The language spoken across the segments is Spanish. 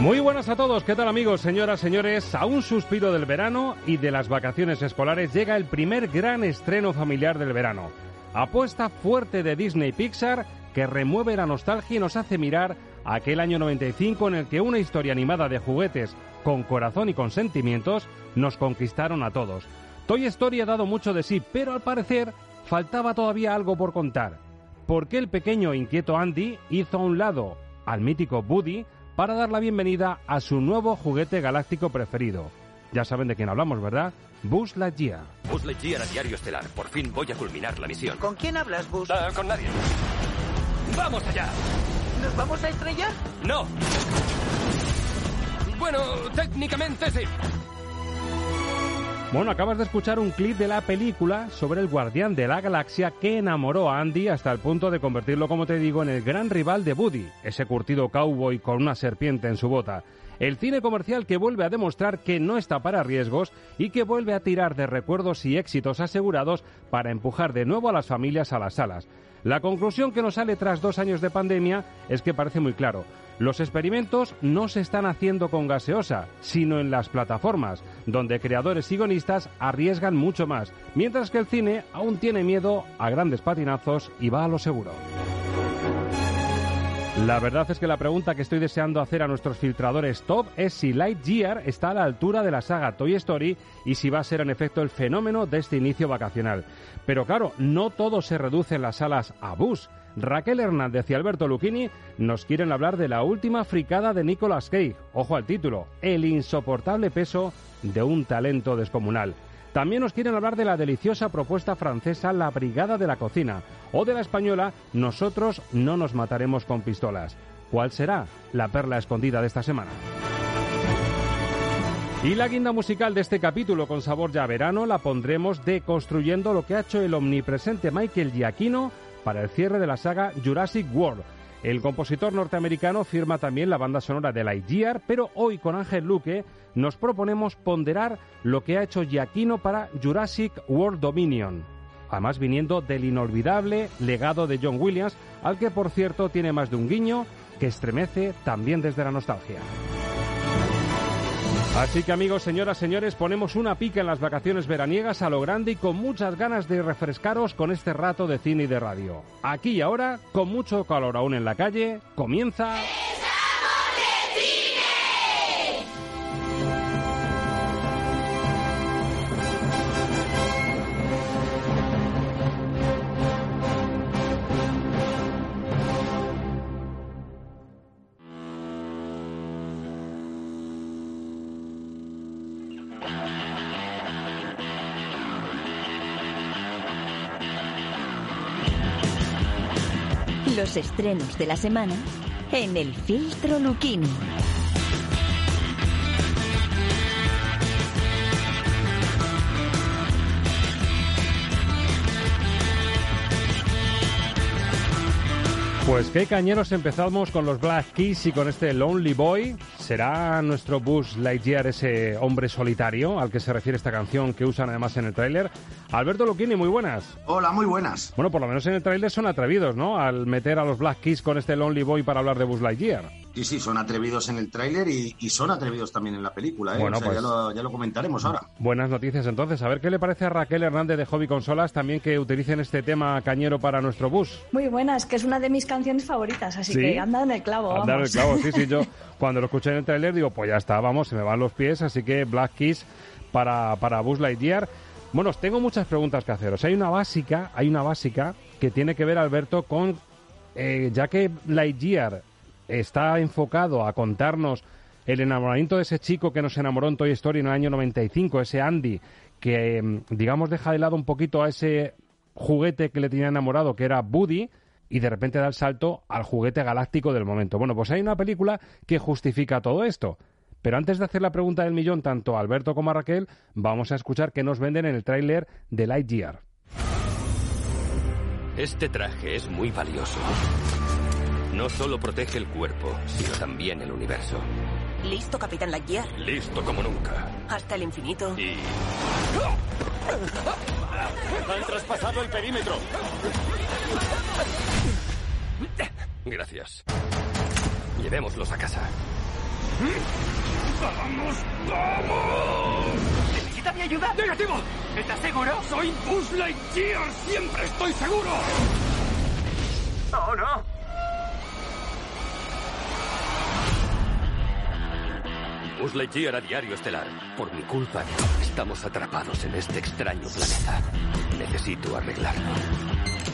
Muy buenas a todos, ¿qué tal amigos, señoras, señores? A un suspiro del verano y de las vacaciones escolares llega el primer gran estreno familiar del verano. Apuesta fuerte de Disney Pixar que remueve la nostalgia y nos hace mirar aquel año 95 en el que una historia animada de juguetes con corazón y con sentimientos nos conquistaron a todos. Toy Story ha dado mucho de sí, pero al parecer faltaba todavía algo por contar. ¿Por qué el pequeño e inquieto Andy hizo a un lado al mítico Woody para dar la bienvenida a su nuevo juguete galáctico preferido? Ya saben de quién hablamos, ¿verdad? Buzz Lightyear. Buzz Lightyear a Diario Estelar. Por fin voy a culminar la misión. ¿Con quién hablas, Buzz? Ah, con nadie. ¡Vamos allá! ¿Nos vamos a estrellar? ¡No! Bueno, técnicamente sí. Bueno, acabas de escuchar un clip de la película sobre el guardián de la galaxia que enamoró a Andy hasta el punto de convertirlo, como te digo, en el gran rival de Woody, ese curtido cowboy con una serpiente en su bota. El cine comercial que vuelve a demostrar que no está para riesgos y que vuelve a tirar de recuerdos y éxitos asegurados para empujar de nuevo a las familias a las salas. La conclusión que nos sale tras dos años de pandemia es que parece muy claro. Los experimentos no se están haciendo con gaseosa, sino en las plataformas, donde creadores y guionistas arriesgan mucho más, mientras que el cine aún tiene miedo a grandes patinazos y va a lo seguro. La verdad es que la pregunta que estoy deseando hacer a nuestros filtradores top es si Lightyear está a la altura de la saga Toy Story y si va a ser en efecto el fenómeno de este inicio vacacional. Pero claro, no todo se reduce en las salas a bus. Raquel Hernández y Alberto Lucchini nos quieren hablar de la última fricada de Nicolas Cage. Ojo al título, el insoportable peso de un talento descomunal. También nos quieren hablar de la deliciosa propuesta francesa La Brigada de la Cocina o de la española Nosotros no nos mataremos con pistolas. ¿Cuál será la perla escondida de esta semana? Y la guinda musical de este capítulo con sabor ya verano la pondremos deconstruyendo lo que ha hecho el omnipresente Michael Giacchino para el cierre de la saga Jurassic World. El compositor norteamericano firma también la banda sonora de Lightyear, pero hoy con Ángel Luque nos proponemos ponderar lo que ha hecho Giacchino para Jurassic World Dominion. Además viniendo del inolvidable legado de John Williams, al que por cierto tiene más de un guiño que estremece también desde la nostalgia. Así que amigos, señoras, señores, ponemos una pica en las vacaciones veraniegas a lo grande y con muchas ganas de refrescaros con este rato de cine y de radio. Aquí y ahora, con mucho calor aún en la calle, comienza... Los estrenos de la semana en el filtro Luquini. Pues qué cañeros empezamos con los Black Keys y con este Lonely Boy. ¿Será nuestro Buzz Lightyear ese hombre solitario al que se refiere esta canción que usan además en el tráiler? Alberto Luquini, muy buenas. Hola, muy buenas. Bueno, por lo menos en el tráiler son atrevidos, ¿no? Al meter a los Black Keys con este Lonely Boy para hablar de Buzz Lightyear. Sí, sí, son atrevidos en el tráiler y, son atrevidos también en la película, ¿eh? Bueno, pues, ya, lo, comentaremos ahora. Buenas noticias entonces. A ver qué le parece a Raquel Hernández de Hobby Consolas también que utilicen este tema cañero para nuestro bus. Muy buenas, que es una de mis canciones favoritas, así que anda en el clavo. Anda en el clavo, sí, sí. Yo cuando lo escuché en el tráiler digo, pues ya está, vamos, se me van los pies, así que Black Keys para, para Buzz Lightyear. Bueno, tengo muchas preguntas que haceros. Hay una básica, hay una básica que tiene que ver, Alberto, con eh, ya que Lightyear está enfocado a contarnos el enamoramiento de ese chico que nos enamoró en Toy Story en el año 95, ese Andy, que mm, digamos deja de lado un poquito a ese juguete que le tenía enamorado, que era Buddy, y de repente da el salto al juguete galáctico del momento. Bueno, pues hay una película que justifica todo esto. Pero antes de hacer la pregunta del millón, tanto a Alberto como a Raquel, vamos a escuchar qué nos venden en el tráiler de Lightyear. Este traje es muy valioso. No solo protege el cuerpo, sino también el universo. ¿Listo, Capitán Lightyear? Listo como nunca. Hasta el infinito. Y... Han traspasado el perímetro. Gracias. Llevémoslos a casa. ¡Vamos! ¡Vamos! ¿Necesita mi ayuda? ¡Negativo! ¿Estás seguro? ¡Soy Buzz Lightyear! ¡Siempre estoy seguro! ¡Oh, no! Buzz Lightyear a diario estelar. Por mi culpa, estamos atrapados en este extraño planeta. Necesito arreglarlo.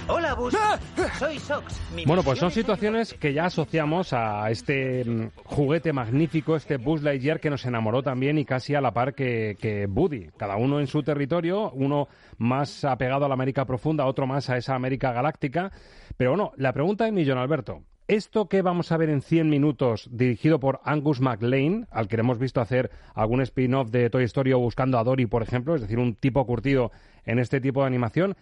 Hola, Buzz. ¡Ah! Soy Sox. bueno, pues son situaciones que ya asociamos a este mm, juguete magnífico, este Buzz Lightyear que nos enamoró también y casi a la par que, que Buddy. Cada uno en su territorio, uno más apegado a la América profunda, otro más a esa América galáctica. Pero bueno, la pregunta de Millón Alberto. Esto que vamos a ver en 100 minutos, dirigido por Angus MacLean, al que hemos visto hacer algún spin-off de Toy Story o Buscando a Dory, por ejemplo, es decir, un tipo curtido en este tipo de animación,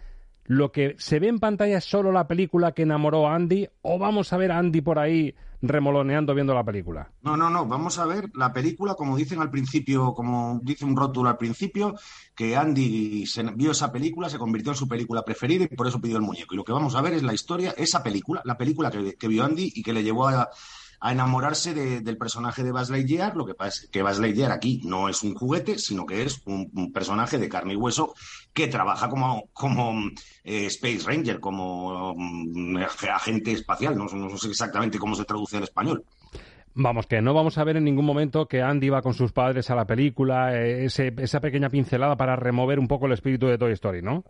¿lo que se ve en pantalla es solo la película que enamoró a Andy o vamos a ver a Andy por ahí remoloneando viendo la película. No, no, no, vamos a ver la película como dicen al principio, como dice un rótulo al principio, que Andy se, vio esa película, se convirtió en su película preferida y por eso pidió el muñeco. Y lo que vamos a ver es la historia, esa película, la película que vio Andy y que le llevó a, a enamorarse del personaje de Buzz Lightyear. Lo que pasa es que Buzz Lightyear aquí no es un juguete, sino que es un, personaje de carne y hueso que trabaja como, como eh, Space Ranger, como mm, agente espacial. No, sé exactamente cómo se traduce en español. Vamos, que no vamos a ver en ningún momento que Andy va con sus padres a la película, eh, esa pequeña pincelada para remover un poco el espíritu de Toy Story, ¿no?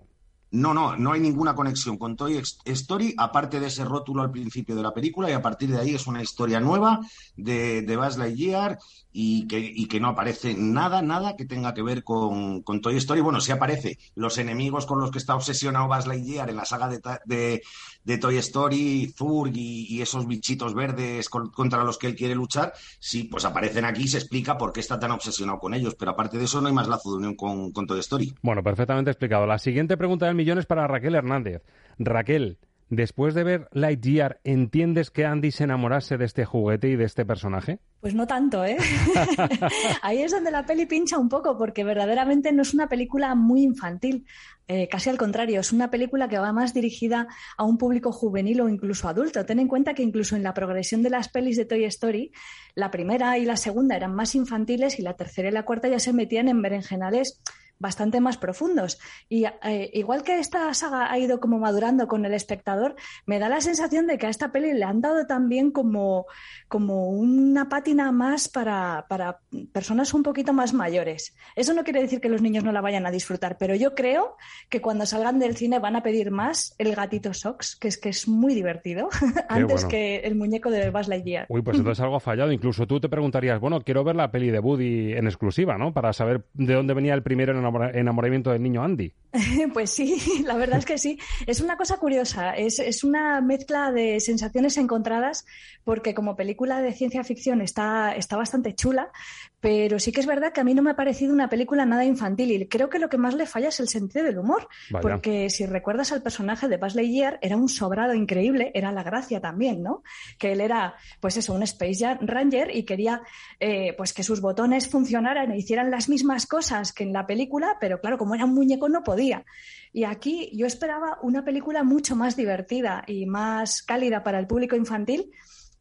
No, no, no hay ninguna conexión con Toy Story, aparte de ese rótulo al principio de la película, y a partir de ahí es una historia nueva de, de Buzz Lightyear y que, y que no aparece nada, nada que tenga que ver con, con, Toy Story. Bueno, sí aparece los enemigos con los que está obsesionado Buzz Lightyear en la saga de, de, Toy Story, Zurg y, esos bichitos verdes contra los que él quiere luchar. Sí, pues aparecen aquí y se explica por qué está tan obsesionado con ellos, pero aparte de eso no hay más lazo de unión con, con Toy Story. Bueno, perfectamente explicado. La siguiente pregunta del millón es para Raquel Hernández. Raquel, Después de ver Lightyear, ¿entiendes que Andy se enamorase de este juguete y de este personaje? Pues no tanto, ¿eh? Ahí es donde la peli pincha un poco, porque verdaderamente no es una película muy infantil. Eh, casi al contrario, es una película que va más dirigida a un público juvenil o incluso adulto. Ten en cuenta que incluso en la progresión de las pelis de Toy Story, la primera y la segunda eran más infantiles y la tercera y la cuarta ya se metían en berenjenales bastante más profundos. Y eh, igual que esta saga ha ido como madurando con el espectador, me da la sensación de que a esta peli le han dado también como, como una pátina más para, para personas un poquito más mayores. Eso no quiere decir que los niños no la vayan a disfrutar, pero yo creo que cuando salgan del cine van a pedir más el gatito Sox, que es que es muy divertido, antes que el muñeco de Buzz Lightyear. Uy, pues entonces algo ha fallado. Incluso tú te preguntarías, bueno, quiero ver la peli de Woody en exclusiva, ¿no? Para saber de dónde venía el primero en enamoramiento del niño Andy. Pues sí, la verdad es que sí. Es una cosa curiosa, es, es, una mezcla de sensaciones encontradas, porque como película de ciencia ficción está, está bastante chula, pero sí que es verdad que a mí no me ha parecido una película nada infantil y creo que lo que más le falla es el sentido del humor, Vaya. porque si recuerdas al personaje de Buzz Lightyear, era un sobrado increíble, era la gracia también, ¿no? Que él era, pues eso, un Space Ranger y quería eh, pues que sus botones funcionaran e hicieran las mismas cosas que en la película, pero claro, como era un muñeco no podía. Y aquí yo esperaba una película mucho más divertida y más cálida para el público infantil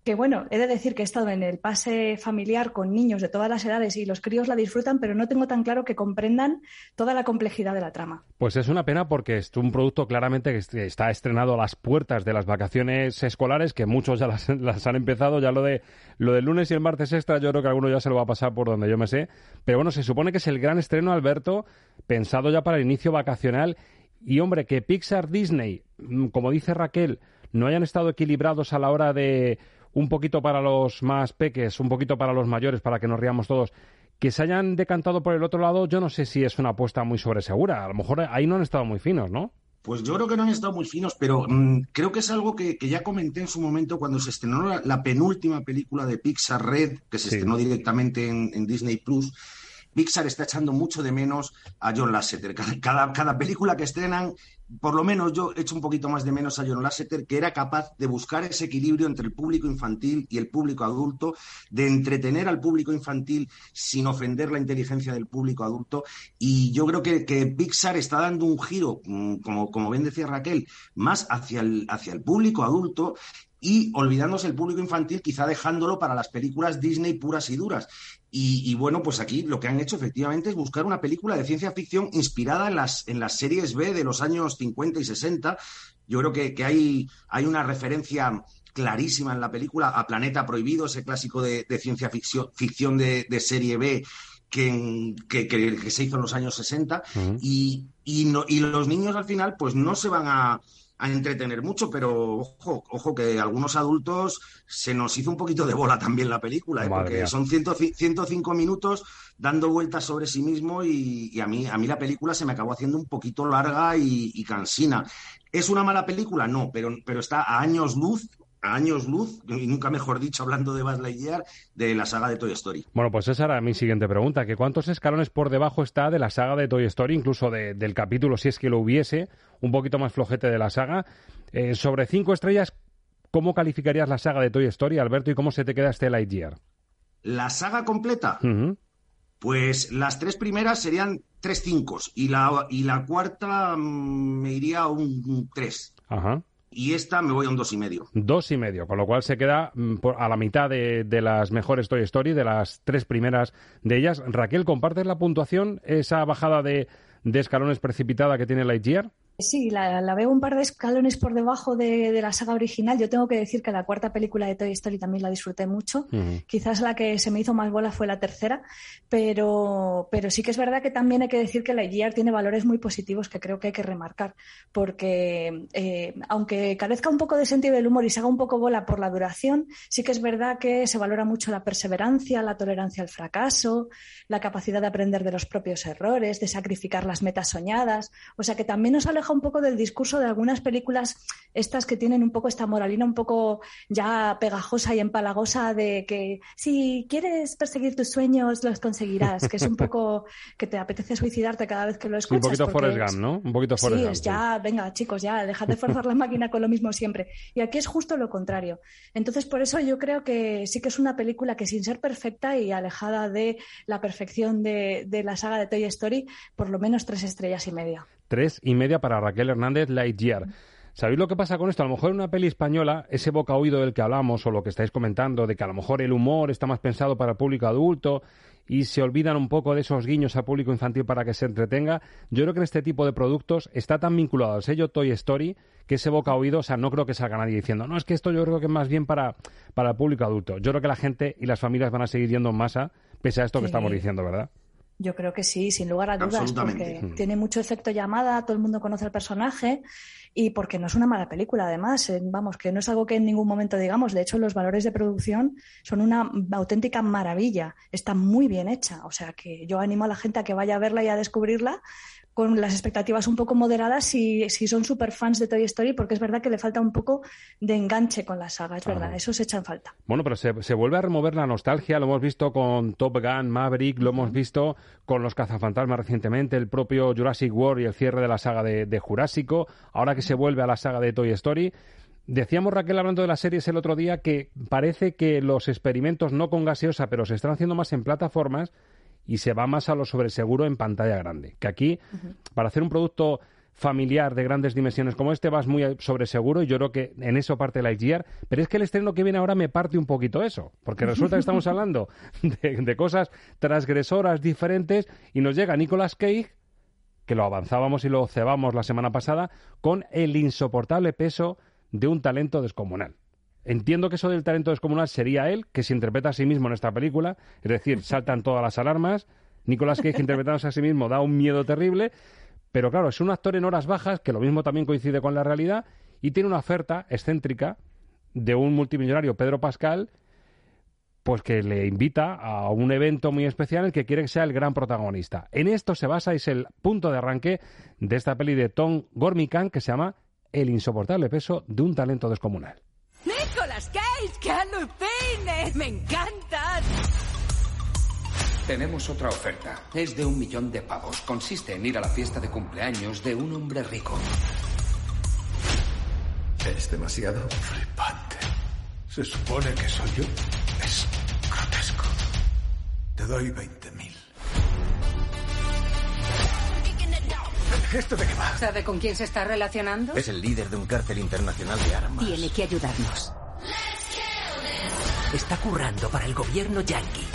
que bueno, he de decir que he estado en el pase familiar con niños de todas las edades y los críos la disfrutan, pero no tengo tan claro que comprendan toda la complejidad de la trama. Pues es una pena porque es un producto claramente que está estrenado a las puertas de las vacaciones escolares, que muchos ya las, han empezado, ya lo de lo del lunes y el martes extra, yo creo que alguno ya se lo va a pasar por donde yo me sé. Pero bueno, se supone que es el gran estreno, Alberto, pensado ya para el inicio vacacional. Y hombre, que Pixar, Disney, mm, como dice Raquel, no hayan estado equilibrados a la hora de un poquito para los más peques, un poquito para los mayores, para que nos riamos todos, que se hayan decantado por el otro lado, yo no sé si es una apuesta muy sobresegura. A lo mejor ahí no han estado muy finos, ¿no? Pues yo creo que no han estado muy finos, pero mmm, creo que es algo que, que, ya comenté en su momento cuando se estrenó la, la penúltima película de Pixar Red, que se sí. estrenó directamente en, en Disney Plus. Pixar está echando mucho de menos a John Lasseter. Cada, cada, cada, película que estrenan, por lo menos yo echo un poquito más de menos a John Lasseter, que era capaz de buscar ese equilibrio entre el público infantil y el público adulto, de entretener al público infantil sin ofender la inteligencia del público adulto. Y yo creo que, que Pixar está dando un giro, mm, como, como bien decía Raquel, más hacia el, hacia el público adulto y olvidándose el público infantil, quizá dejándolo para las películas Disney puras y duras. Y, y, bueno, pues aquí lo que han hecho efectivamente es buscar una película de ciencia ficción inspirada en las, en las series B de los años 50 y 60. Yo creo que, que hay, hay una referencia clarísima en la película a Planeta Prohibido, ese clásico de, de ciencia ficción, ficción de, de, serie B que, que, que, se hizo en los años 60. Uh -huh. y, y, no, y los niños al final pues no se van a a entretener mucho, pero ojo, ojo que algunos adultos se nos hizo un poquito de bola también la película, ¿eh? porque mía. son 100, 105 minutos dando vueltas sobre sí mismo y, y, a, mí, a mí la película se me acabó haciendo un poquito larga y, y cansina. ¿Es una mala película? No, pero, pero está a años luz a años luz, y nunca mejor dicho, hablando de Buzz Lightyear, de la saga de Toy Story. Bueno, pues esa era mi siguiente pregunta, que ¿cuántos escalones por debajo está de la saga de Toy Story, incluso de, del capítulo, si es que lo hubiese, un poquito más flojete de la saga? Eh, sobre cinco estrellas, ¿cómo calificarías la saga de Toy Story, Alberto, y cómo se te queda este Lightyear? ¿La saga completa? Uh -huh. Pues las tres primeras serían tres cinco y la, y la cuarta mmm, me iría a un tres. Ajá y esta me voy a un dos y medio. Dos y medio, con lo cual se queda mm, a la mitad de, de, las mejores Toy Story, de las tres primeras de ellas. Raquel, ¿compartes la puntuación, esa bajada de, de escalones precipitada que tiene Lightyear? Sí, la, la, veo un par de escalones por debajo de, de, la saga original. Yo tengo que decir que la cuarta película de Toy Story también la disfruté mucho. Uh -huh. Quizás la que se me hizo más bola fue la tercera, pero, pero sí que es verdad que también hay que decir que la Lightyear tiene valores muy positivos que creo que hay que remarcar, porque eh, aunque carezca un poco de sentido del humor y se haga un poco bola por la duración, sí que es verdad que se valora mucho la perseverancia, la tolerancia al fracaso, la capacidad de aprender de los propios errores, de sacrificar las metas soñadas. O sea que también nos aleja un poco del discurso de algunas películas estas que tienen un poco esta moralina un poco ya pegajosa y empalagosa de que si quieres perseguir tus sueños los conseguirás, que es un poco que te apetece suicidarte cada vez que lo escuchas. Sí, un poquito Forrest Gump, ¿no? Un poquito Forrest sí, Gump. Es ya, venga, chicos, ya, dejad de forzar la máquina con lo mismo siempre. Y aquí es justo lo contrario. Entonces, por eso yo creo que sí que es una película que sin ser perfecta y alejada de la perfección de, de la saga de Toy Story, por lo menos tres estrellas y media tres y media para Raquel Hernández Lightyear. ¿Sabéis lo que pasa con esto? A lo mejor en una peli española, ese boca oído del que hablamos o lo que estáis comentando, de que a lo mejor el humor está más pensado para el público adulto y se olvidan un poco de esos guiños al público infantil para que se entretenga. Yo creo que en este tipo de productos está tan vinculado al sello Toy Story que ese boca oído, o sea, no creo que salga nadie diciendo, no, es que esto yo creo que es más bien para, para el público adulto. Yo creo que la gente y las familias van a seguir yendo en masa, pese a esto sí. que estamos diciendo, ¿verdad? Yo creo que sí, sin lugar a dudas, porque tiene mucho efecto llamada, todo el mundo conoce al personaje y porque no es una mala película, además, vamos, que no es algo que en ningún momento digamos, de hecho los valores de producción son una auténtica maravilla, está muy bien hecha, o sea que yo animo a la gente a que vaya a verla y a descubrirla con las expectativas un poco moderadas si, si son super fans de Toy Story, porque es verdad que le falta un poco de enganche con la saga, es verdad, eso se echa en falta. Bueno, pero se, se, vuelve a remover la nostalgia, lo hemos visto con Top Gun, Maverick, lo hemos visto con los cazafantasmas recientemente, el propio Jurassic World y el cierre de la saga de, de Jurásico, ahora que se vuelve a la saga de Toy Story. Decíamos, Raquel, hablando de las series el otro día, que parece que los experimentos no con gaseosa, pero se están haciendo más en plataformas y se va más a lo sobreseguro en pantalla grande. Que aquí, para hacer un producto familiar de grandes dimensiones como este, vas muy sobreseguro y yo creo que en eso parte la Lightyear. Pero es que el estreno que viene ahora me parte un poquito eso, porque resulta que estamos hablando de, de cosas transgresoras diferentes y nos llega Nicolas Cage, que lo avanzábamos y lo cebamos la semana pasada, con el insoportable peso de un talento descomunal. Entiendo que eso del talento descomunal sería él, que se interpreta a sí mismo en esta película, es decir, saltan todas las alarmas. Nicolás Cage interpretándose a sí mismo da un miedo terrible, pero claro, es un actor en horas bajas, que lo mismo también coincide con la realidad, y tiene una oferta excéntrica de un multimillonario, Pedro Pascal, pues que le invita a un evento muy especial en el que quiere que sea el gran protagonista. En esto se basa, es el punto de arranque de esta peli de Tom Gormican que se llama El insoportable peso de un talento descomunal. ¡Nicolas Cage! ¡Que alucines! ¡Me encantas! Tenemos otra oferta. Es de un millón de pavos. Consiste en ir a la fiesta de cumpleaños de un hombre rico. Es demasiado flipante. Se supone que soy yo. Es grotesco. Te doy 20.000. ¿Esto de qué va? ¿Sabe con quién se está relacionando? Es el líder de un cártel internacional de armas. Tiene que ayudarnos. Está currando para el gobierno yankee.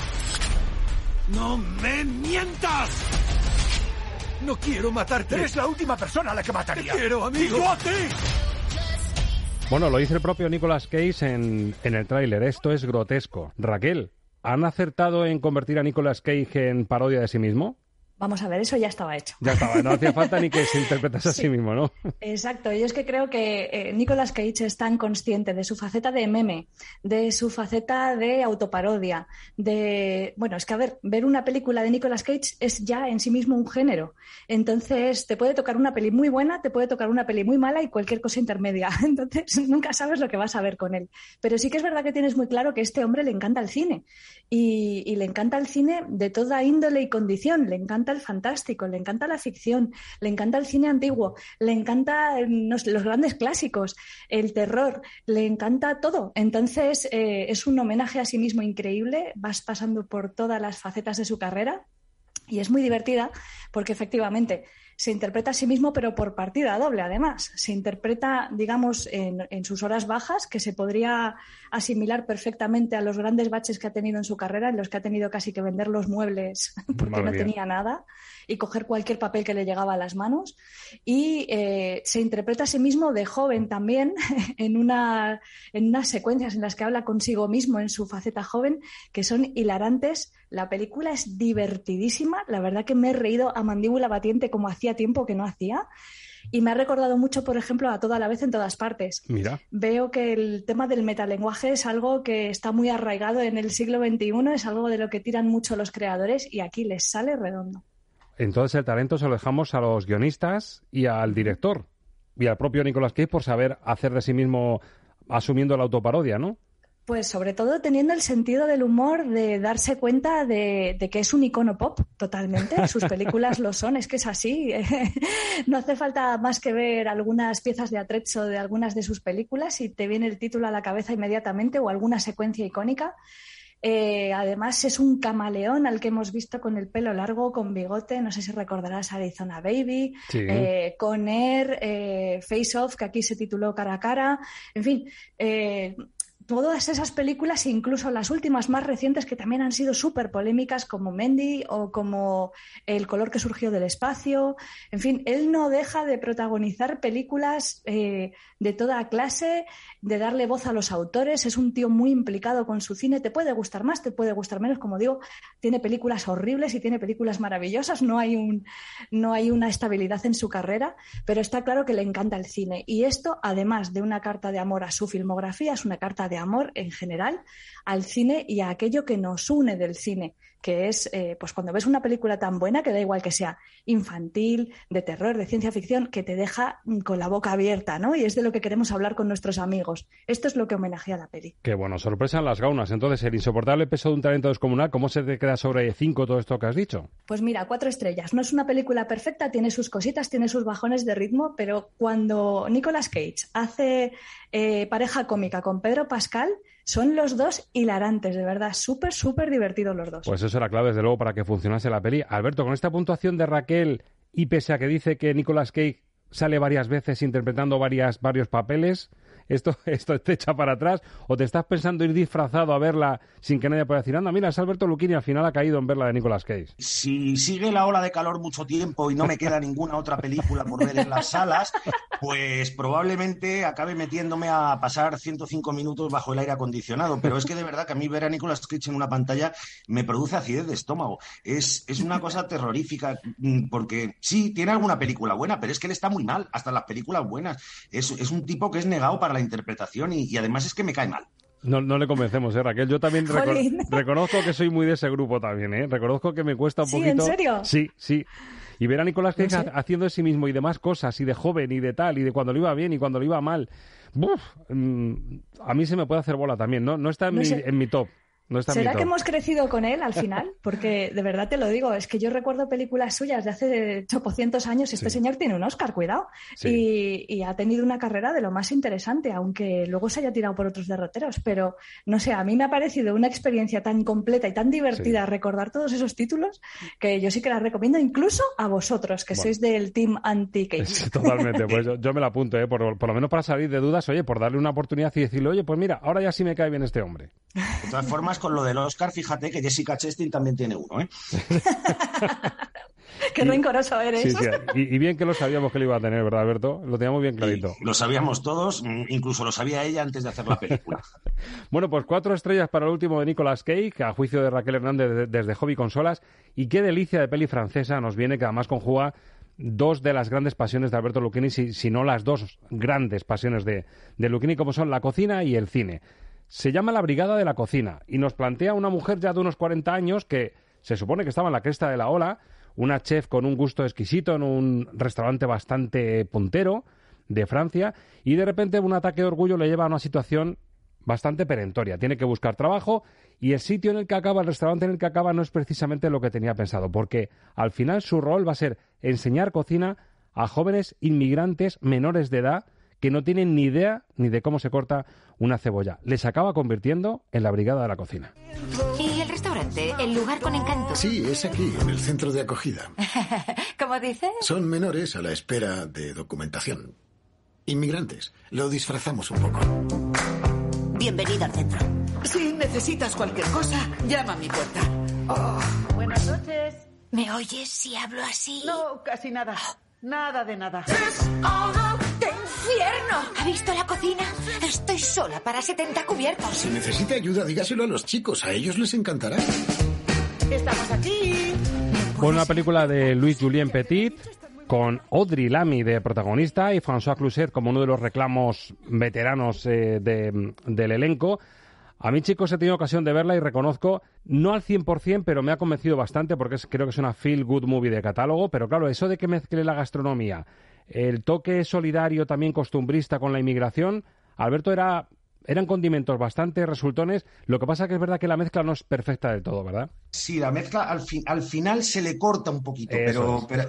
¡No me mientas! No quiero matarte. Eres la última persona a la que mataría. Te quiero, amigo. ¡Y yo a ti! Bueno, lo dice el propio Nicolas Cage en, en el tráiler. Esto es grotesco. Raquel, ¿han acertado en convertir a Nicolas Cage en parodia de sí mismo? Vamos a ver, eso ya estaba hecho. Ya estaba, no hacía falta ni que se interpretase Sí. a sí mismo, ¿no? Exacto, yo es que creo que eh, Nicolas Cage es tan consciente de su faceta de meme, de su faceta de autoparodia, de... Bueno, es que a ver, ver una película de Nicolas Cage es ya en sí mismo un género. Entonces, te puede tocar una peli muy buena, te puede tocar una peli muy mala y cualquier cosa intermedia. Entonces, nunca sabes lo que vas a ver con él. Pero sí que es verdad que tienes muy claro que a este hombre le encanta el cine. Y, y le encanta el cine de toda índole y condición. Le encanta el fantástico, le encanta la ficción, le encanta el cine antiguo, le encanta sé, los grandes clásicos, el terror, le encanta todo. Entonces, eh, es un homenaje a sí mismo increíble. Vas pasando por todas las facetas de su carrera y es muy divertida porque efectivamente se interpreta a sí mismo, pero por partida doble, además. Se interpreta, digamos, en, en, sus horas bajas, que se podría asimilar perfectamente a los grandes baches que ha tenido en su carrera, en los que ha tenido casi que vender los muebles porque Madre no mía. tenía nada y coger cualquier papel que le llegaba a las manos. Y eh, se interpreta a sí mismo de joven también, en, una, en unas secuencias en las que habla consigo mismo en su faceta joven, que son hilarantes. La película es divertidísima. La verdad que me he reído a mandíbula batiente como hacía tiempo que no hacía. Y me ha recordado mucho, por ejemplo, a toda la vez en todas partes. Mira. Veo que el tema del metalenguaje es algo que está muy arraigado en el siglo XXI, es algo de lo que tiran mucho los creadores y aquí les sale redondo. Entonces el talento se lo dejamos a los guionistas y al director y al propio Nicolas Cage por saber hacer de sí mismo asumiendo la autoparodia, ¿no? Pues sobre todo teniendo el sentido del humor de darse cuenta de, de, que es un icono pop totalmente. Sus películas lo son, es que es así. no hace falta más que ver algunas piezas de atrecho de algunas de sus películas y te viene el título a la cabeza inmediatamente o alguna secuencia icónica. Eh, además es un camaleón al que hemos visto con el pelo largo, con bigote, no sé si recordarás Arizona Baby, Sí. eh, con Air, eh, Face Off, que aquí se tituló Cara a Cara, en fin, todas esas películas, incluso las últimas más recientes que también han sido súper polémicas, como Mendy o como El color que surgió del espacio. En fin, él no deja de protagonizar películas eh, de toda clase, de darle voz a los autores. Es un tío muy implicado con su cine. Te puede gustar más, te puede gustar menos. Como digo, tiene películas horribles y tiene películas maravillosas. No hay, un, no hay una estabilidad en su carrera, pero está claro que le encanta el cine. Y esto, además de una carta de amor a su filmografía, es una carta de amor en general al cine y a aquello que nos une del cine que es eh, pues cuando ves una película tan buena que da igual que sea infantil, de terror, de ciencia ficción, que te deja mm, con la boca abierta, ¿no? Y es de lo que queremos hablar con nuestros amigos. Esto es lo que homenajea la peli. Qué bueno, sorpresa en las gaunas. Entonces, el insoportable peso de un talento descomunal, ¿cómo se te queda sobre cinco todo esto que has dicho? Pues mira, cuatro estrellas. No es una película perfecta, tiene sus cositas, tiene sus bajones de ritmo, pero cuando Nicolas Cage hace eh, pareja cómica con Pedro Pascal, son los dos hilarantes, de verdad, súper, súper divertidos los dos. Pues eso era clave, desde luego, para que funcionase la peli. Alberto, con esta puntuación de Raquel, y pese a que dice que Nicolas Cage sale varias veces interpretando varias, varios papeles, esto, esto te para atrás, o te estás pensando ir disfrazado a verla sin que nadie pueda decir, anda, mira, es Alberto Luquini, al final ha caído en verla de Nicolas Cage. Si sigue la ola de calor mucho tiempo y no me queda ninguna otra película por ver en las salas, pues probablemente acabe metiéndome a pasar 105 minutos bajo el aire acondicionado. Pero es que de verdad que a mí ver a Nicolas Cage en una pantalla me produce acidez de estómago. Es, es una cosa terrorífica, mm, porque sí, tiene alguna película buena, pero es que él está muy mal, hasta las películas buenas. Es, es un tipo que es negado para la interpretación y, además es que me cae mal. No, no le convencemos, ¿eh, Raquel? Yo también reconozco que soy muy de ese grupo también, ¿eh? Reconozco que me cuesta un poquito. ¿en serio? Sí, sí. Y ver a Nicolás Cage haciendo de sí mismo y demás cosas, y de joven, y de tal, y de cuando lo iba bien y cuando lo iba mal. Mm, a mí se me puede hacer bola también, ¿no? No está en, mi, en mi top. ¿Será que hemos crecido con él al final? Porque de verdad te lo digo, es que yo recuerdo películas suyas de hace 800 años. Este señor tiene un Oscar, cuidado. Y, ha tenido una carrera de lo más interesante, aunque luego se haya tirado por otros derroteros. Pero no sé, a mí me ha parecido una experiencia tan completa y tan divertida recordar todos esos títulos que yo sí que la recomiendo, incluso a vosotros, que sois del Team Anti-Cage. totalmente, pues yo, me la apunto, ¿eh? por, por, lo menos para salir de dudas, oye, por darle una oportunidad y decirle, oye, pues mira, ahora ya sí me cae bien este hombre. De todas formas, con lo del Oscar, fíjate que Jessica Chastain también tiene uno, ¿eh? Qué rencoroso eres. Y, bien que lo sabíamos que lo iba a tener, ¿verdad, Alberto? Lo teníamos bien clarito. lo sabíamos todos, mm, incluso lo sabía ella antes de hacer la película. bueno, pues cuatro estrellas para el último de Nicolas Cage, a juicio de Raquel Hernández desde Hobby Consolas. Y qué delicia de peli francesa nos viene, que además conjuga dos de las grandes pasiones de Alberto Lucchini, si, no las dos grandes pasiones de, de Lucchini, como son la cocina y el cine se llama La Brigada de la Cocina y nos plantea una mujer ya de unos 40 años que se supone que estaba en la cresta de la ola, una chef con un gusto exquisito en un restaurante bastante puntero de Francia y de repente un ataque de orgullo le lleva a una situación bastante perentoria. Tiene que buscar trabajo y el sitio en el que acaba, el restaurante en el que acaba no es precisamente lo que tenía pensado, porque al final su rol va a ser enseñar cocina a jóvenes inmigrantes menores de edad que no tienen ni idea ni de cómo se corta una cebolla. Les acaba convirtiendo en la brigada de la cocina. ¿Y el restaurante? ¿El lugar con encanto? Sí, es aquí, en el centro de acogida. ¿Cómo dices? Son menores a la espera de documentación. Inmigrantes. Lo disfrazamos un poco. Bienvenido al centro. Si necesitas cualquier cosa, llama a mi puerta. Oh. Buenas noches. ¿Me oyes si hablo así? No, casi nada. Nada de nada. ¿Ha visto la cocina? Estoy sola para 70 cubiertos. Si necesita ayuda, dígaselo a los chicos. A ellos les encantará. Estamos aquí. Con una película de Louis Julien Petit con Audrey Lamy de protagonista y François Cluzet como uno de los reclamos veteranos eh, del elenco. A mí, chicos, he tenido ocasión de verla y reconozco, no al 100%, pero me ha convencido bastante porque creo que es una feel good movie de catálogo. Pero claro, eso de que mezcle la gastronomía, el toque solidario también costumbrista con la inmigración, Alberto era eran condimentos bastante resultones. Lo que pasa que es verdad que la mezcla no es perfecta del todo, ¿verdad? Sí, la mezcla al, al final se le corta un poquito, pero, pero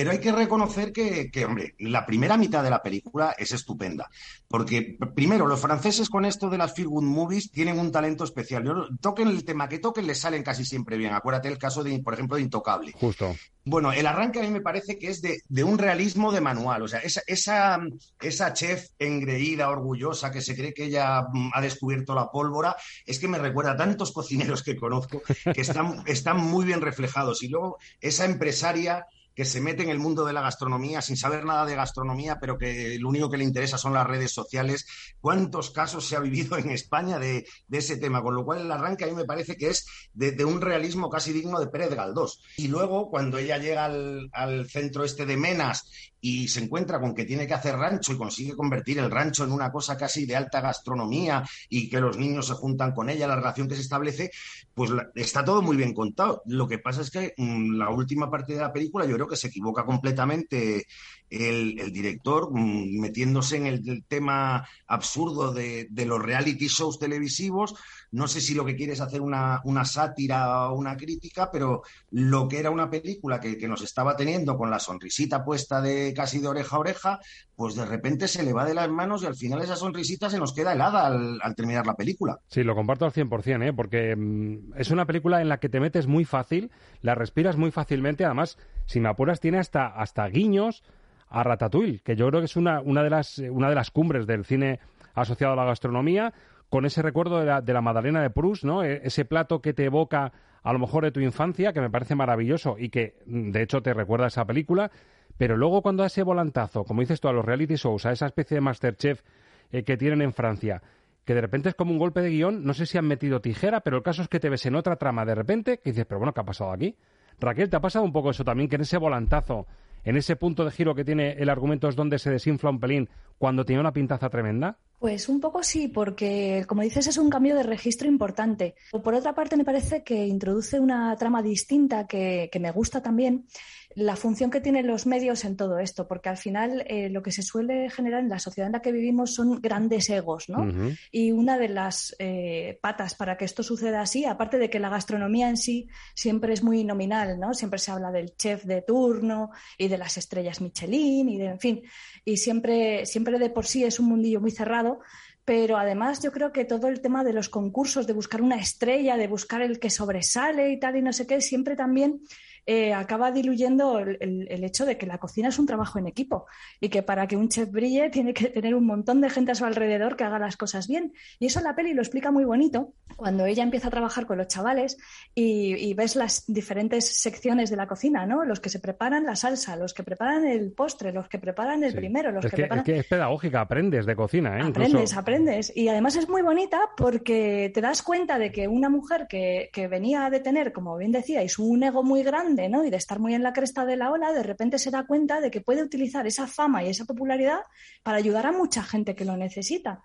hay que reconocer que, hombre, la primera mitad de la película es estupenda. Porque, primero, los franceses con esto de las feel good movies tienen un talento especial. toquen el tema que toquen, les salen casi siempre bien. Acuérdate el caso, de, por ejemplo, de Intocable. Justo. Bueno, el arranque a mí me parece que es de, un realismo de manual. O sea, esa, esa, esa, chef engreída, orgullosa, que se cree que ella mm, ha descubierto la pólvora, es que me recuerda a tantos cocineros que conozco que están, están muy bien reflejados. Y luego esa empresaria que se mete en el mundo de la gastronomía sin saber nada de gastronomía, pero que lo único que le interesa son las redes sociales. ¿Cuántos casos se ha vivido en España de, ese tema? Con lo cual el arranque a mí me parece que es de, un realismo casi digno de Pérez Galdós. Y luego, cuando ella llega al, al centro este de Menas y se encuentra con que tiene que hacer rancho y consigue convertir el rancho en una cosa casi de alta gastronomía y que los niños se juntan con ella, la relación que se establece, pues está todo muy bien contado. Lo que pasa es que mm, la última parte de la película yo creo que se equivoca completamente el, director mm, metiéndose en el, tema absurdo de, los reality shows televisivos. No sé si lo que quiere es hacer una, sátira o una crítica, pero lo que era una película que, nos estaba teniendo con la sonrisita puesta de casi de oreja a oreja, pues de repente se le va de las manos y al final esa sonrisita se nos queda helada al, terminar la película. Sí, lo comparto al 100%, ¿eh? porque mm, es una película en la que te metes muy fácil, la respiras muy fácilmente, además, si me apuras, tiene hasta, hasta guiños a Ratatouille, que yo creo que es una, una, de, las, una de las cumbres del cine asociado a la gastronomía, con ese recuerdo de la, de la Madalena de Proust, ¿no? E, ese plato que te evoca a lo mejor de tu infancia, que me parece maravilloso y que mm, de hecho te recuerda a esa película, pero luego cuando da ese volantazo, como dices tú, a los reality shows, a esa especie de Masterchef eh, que tienen en Francia, que de repente es como un golpe de guion, no sé si han metido tijera, pero el caso es que te ves en otra trama de repente, que dices, pero bueno, ¿qué ha pasado aquí? Raquel, ¿te ha pasado un poco eso también, que en ese volantazo en ese punto de giro que tiene el argumento es donde se desinfla un pelín cuando tiene una pintaza tremenda? Pues un poco sí, porque como dices es un cambio de registro importante. Por otra parte me parece que introduce una trama distinta que, me gusta también, la función que tienen los medios en todo esto, porque al final eh, lo que se suele generar en la sociedad en la que vivimos son grandes egos, ¿no? Y una de las eh, patas para que esto suceda así, aparte de que la gastronomía en sí siempre es muy nominal, ¿no? Siempre se habla del chef de turno y de las estrellas Michelin y de, en fin, y siempre, siempre de por sí es un mundillo muy cerrado, pero además yo creo que todo el tema de los concursos, de buscar una estrella, de buscar el que sobresale y tal y no sé qué, siempre también eh, acaba diluyendo el, hecho de que la cocina es un trabajo en equipo y que para que un chef brille tiene que tener un montón de gente a su alrededor que haga las cosas bien. Y eso la peli lo explica muy bonito cuando ella empieza a trabajar con los chavales y, ves las diferentes secciones de la cocina, ¿no? Los que se preparan la salsa, los que preparan el postre, los que preparan el primero, los que, preparan... Es que es pedagógica, aprendes de cocina, ¿eh? Aprendes, aprendes. Y además es muy bonita porque te das cuenta de que una mujer que, que venía de tener, como bien decíais, un ego muy grande, y de estar muy en la cresta de la ola, de repente se da cuenta de que puede utilizar esa fama y esa popularidad para ayudar a mucha gente que lo necesita.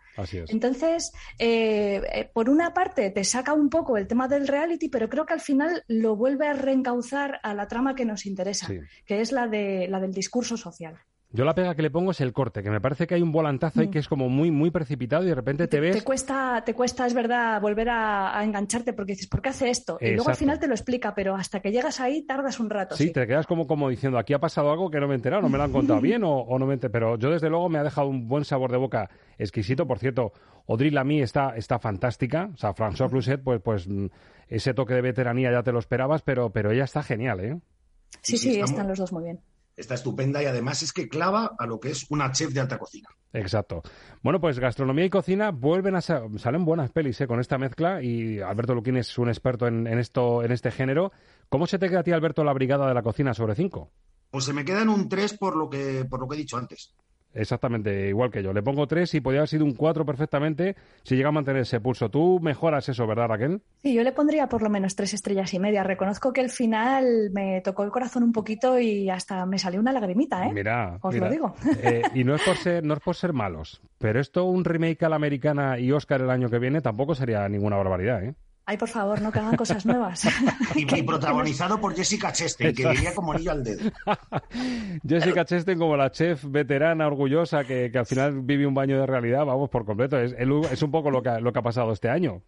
Entonces, eh, eh, por una parte, te saca un poco el tema del reality, pero creo que al final lo vuelve a reencauzar a la trama que nos interesa, que es la, de, la del discurso social. Yo la pega que le pongo es el corte, que me parece que hay un volantazo ahí mm. que es como muy, muy precipitado y de repente te, ves. Te cuesta, te cuesta, es verdad, volver a, engancharte porque dices, ¿por qué hace esto? Y luego al final te lo explica, pero hasta que llegas ahí tardas un rato. Sí, te quedas como, como diciendo, aquí ha pasado algo que no me he enterado, no me lo han contado bien o, no me he enterado. Pero yo desde luego me ha dejado un buen sabor de boca exquisito. Por cierto, Audrey Lamy está, está fantástica. O sea, François Cluzet, pues, pues mm, ese toque de veteranía ya te lo esperabas, pero, pero ella está genial, ¿eh? Sí, sí, están los dos muy bien está estupenda y además es que clava a lo que es una chef de alta cocina. Exacto. Bueno, pues gastronomía y cocina vuelven a salen buenas pelis ¿eh? con esta mezcla y Alberto Luquín es un experto en, esto, en este género. ¿Cómo se te queda a ti, Alberto, la brigada de la cocina sobre cinco? Pues se me queda en un tres por lo que por lo que he dicho antes. Exactamente, igual que yo. Le pongo tres y podría haber sido un cuatro perfectamente si llega a mantener ese pulso. Tú mejoras eso, ¿verdad, Raquel? Sí, yo le pondría por lo menos tres estrellas y media. Reconozco que el final me tocó el corazón un poquito y hasta me salió una lagrimita, ¿eh? Mira, os lo digo. Eh, y no es por ser, no es por ser malos, pero esto un remake a la americana y Oscar el año que viene tampoco sería ninguna barbaridad, ¿eh? Ay, por favor, no que hagan cosas nuevas. y, protagonizado por Jessica Chastain, que diría como anillo al dedo. Jessica Chastain como la chef veterana, orgullosa, que, al final vive un baño de realidad, vamos, por completo. Es, es un poco lo que, lo que ha pasado este año.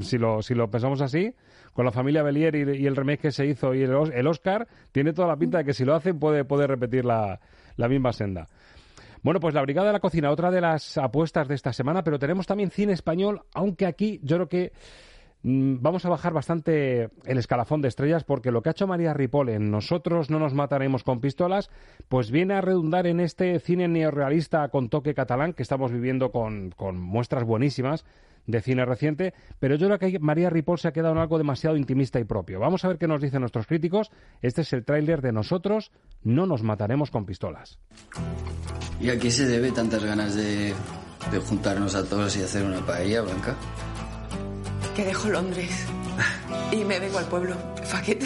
si, lo, si lo pensamos así, con la familia Belier y, el remake que se hizo y el, el, Oscar, tiene toda la pinta de que si lo hacen puede, puede repetir la, la misma senda. Bueno, pues la Brigada de la Cocina, otra de las apuestas de esta semana, pero tenemos también cine español, aunque aquí yo creo que vamos a bajar bastante el escalafón de estrellas porque lo que ha hecho María Ripoll en Nosotros no nos mataremos con pistolas, pues viene a redundar en este cine neorrealista con toque catalán que estamos viviendo con, muestras buenísimas de cine reciente, pero yo creo que María Ripoll se ha quedado en algo demasiado intimista y propio. Vamos a ver qué nos dicen nuestros críticos. Este es el tráiler de Nosotros no nos mataremos con pistolas. ¿Y a qué se debe tantas ganas de juntarnos a todos y hacer una paella, Blanca? Que dejo Londres y me vengo al pueblo. Fuck it.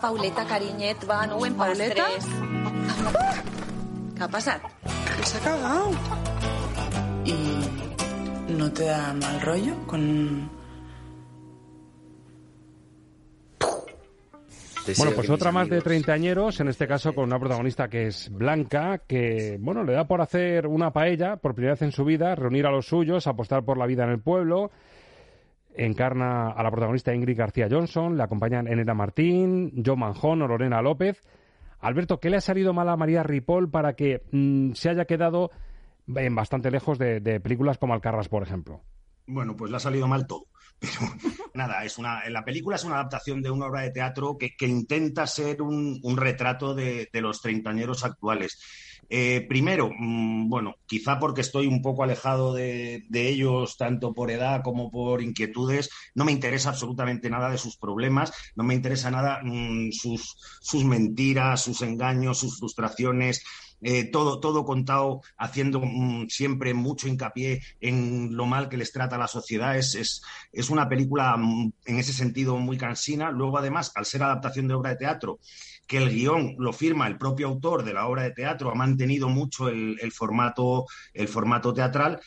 Pauleta, cariñet, va, no ho en Pauleta? ¿Qué ha pasado? Que se ha cagado. ¿Y no te da mal rollo con...? Bueno, pues otra más de treintañeros, en este caso con una protagonista que es Blanca, que, bueno, le da por hacer una paella por primera vez en su vida, reunir a los suyos, apostar por la vida en el pueblo. Encarna a la protagonista Ingrid García Johnson, le acompañan Enera Martín, Joe Manjón o Lorena López. Alberto, ¿qué le ha salido mal a María Ripoll para que mm, se haya quedado en bastante lejos de, de películas como Alcarras, por ejemplo? Bueno, pues le ha salido mal todo. Pero nada, es una, la película es una adaptación de una obra de teatro que, intenta ser un, retrato de, los treintañeros actuales. Eh, primero, mmm, bueno, quizá porque estoy un poco alejado de, ellos, tanto por edad como por inquietudes, no me interesa absolutamente nada de sus problemas, no me interesa nada mmm, sus, sus mentiras, sus engaños, sus frustraciones. Eh, todo, todo contado haciendo mmm, siempre mucho hincapié en lo mal que les trata la sociedad. Es, es, es una película mmm, en ese sentido muy cansina. Luego, además, al ser adaptación de obra de teatro, que el guion lo firma el propio autor de la obra de teatro, ha mantenido mucho el, el formato, el formato teatral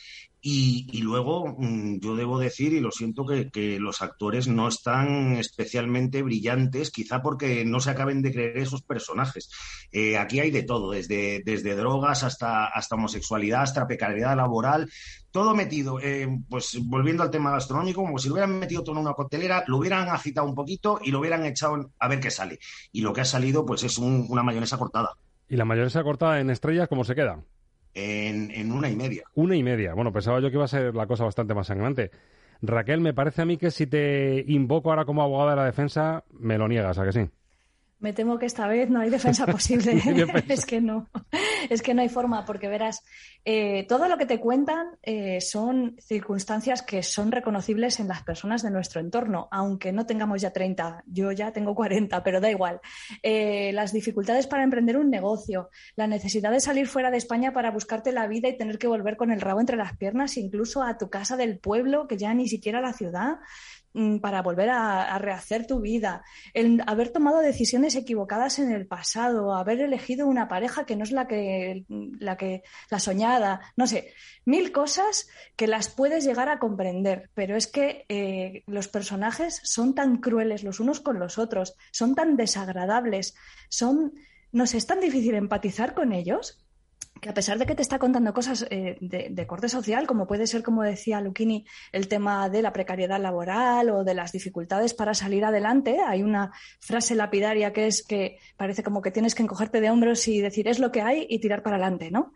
y, luego mmm, yo debo decir, y lo siento, que, que, los actores no están especialmente brillantes, quizá porque no se acaben de creer esos personajes. Eh, aquí hay de todo, desde, desde drogas hasta, hasta, homosexualidad, hasta precariedad laboral, todo metido, eh, pues volviendo al tema gastronómico, como si lo hubieran metido todo en una coctelera, lo hubieran agitado un poquito y lo hubieran echado a ver qué sale. Y lo que ha salido, pues es un, una mayonesa cortada. ¿Y la mayonesa cortada en estrellas cómo se queda? En, en, una y media. Una y media. Bueno, pensaba yo que iba a ser la cosa bastante más sangrante. Raquel, me parece a mí que si te invoco ahora como abogada de la defensa, me lo niegas, ¿a que sí? Me temo que esta vez no hay defensa posible. es que no, es que no hay forma, porque verás, eh, todo lo que te cuentan eh, son circunstancias que son reconocibles en las personas de nuestro entorno, aunque no tengamos ya 30, yo ya tengo 40, pero da igual. Eh, las dificultades para emprender un negocio, la necesidad de salir fuera de España para buscarte la vida y tener que volver con el rabo entre las piernas, incluso a tu casa del pueblo, que ya ni siquiera la ciudad para volver a, a, rehacer tu vida, el haber tomado decisiones equivocadas en el pasado, haber elegido una pareja que no es la que la que la soñada, no sé, mil cosas que las puedes llegar a comprender, pero es que eh, los personajes son tan crueles los unos con los otros, son tan desagradables, son no sé, es tan difícil empatizar con ellos que a pesar de que te está contando cosas eh, de, corte social, como puede ser, como decía Luchini, el tema de la precariedad laboral o de las dificultades para salir adelante, hay una frase lapidaria que es que parece como que tienes que encogerte de hombros y decir es lo que hay y tirar para adelante, ¿no?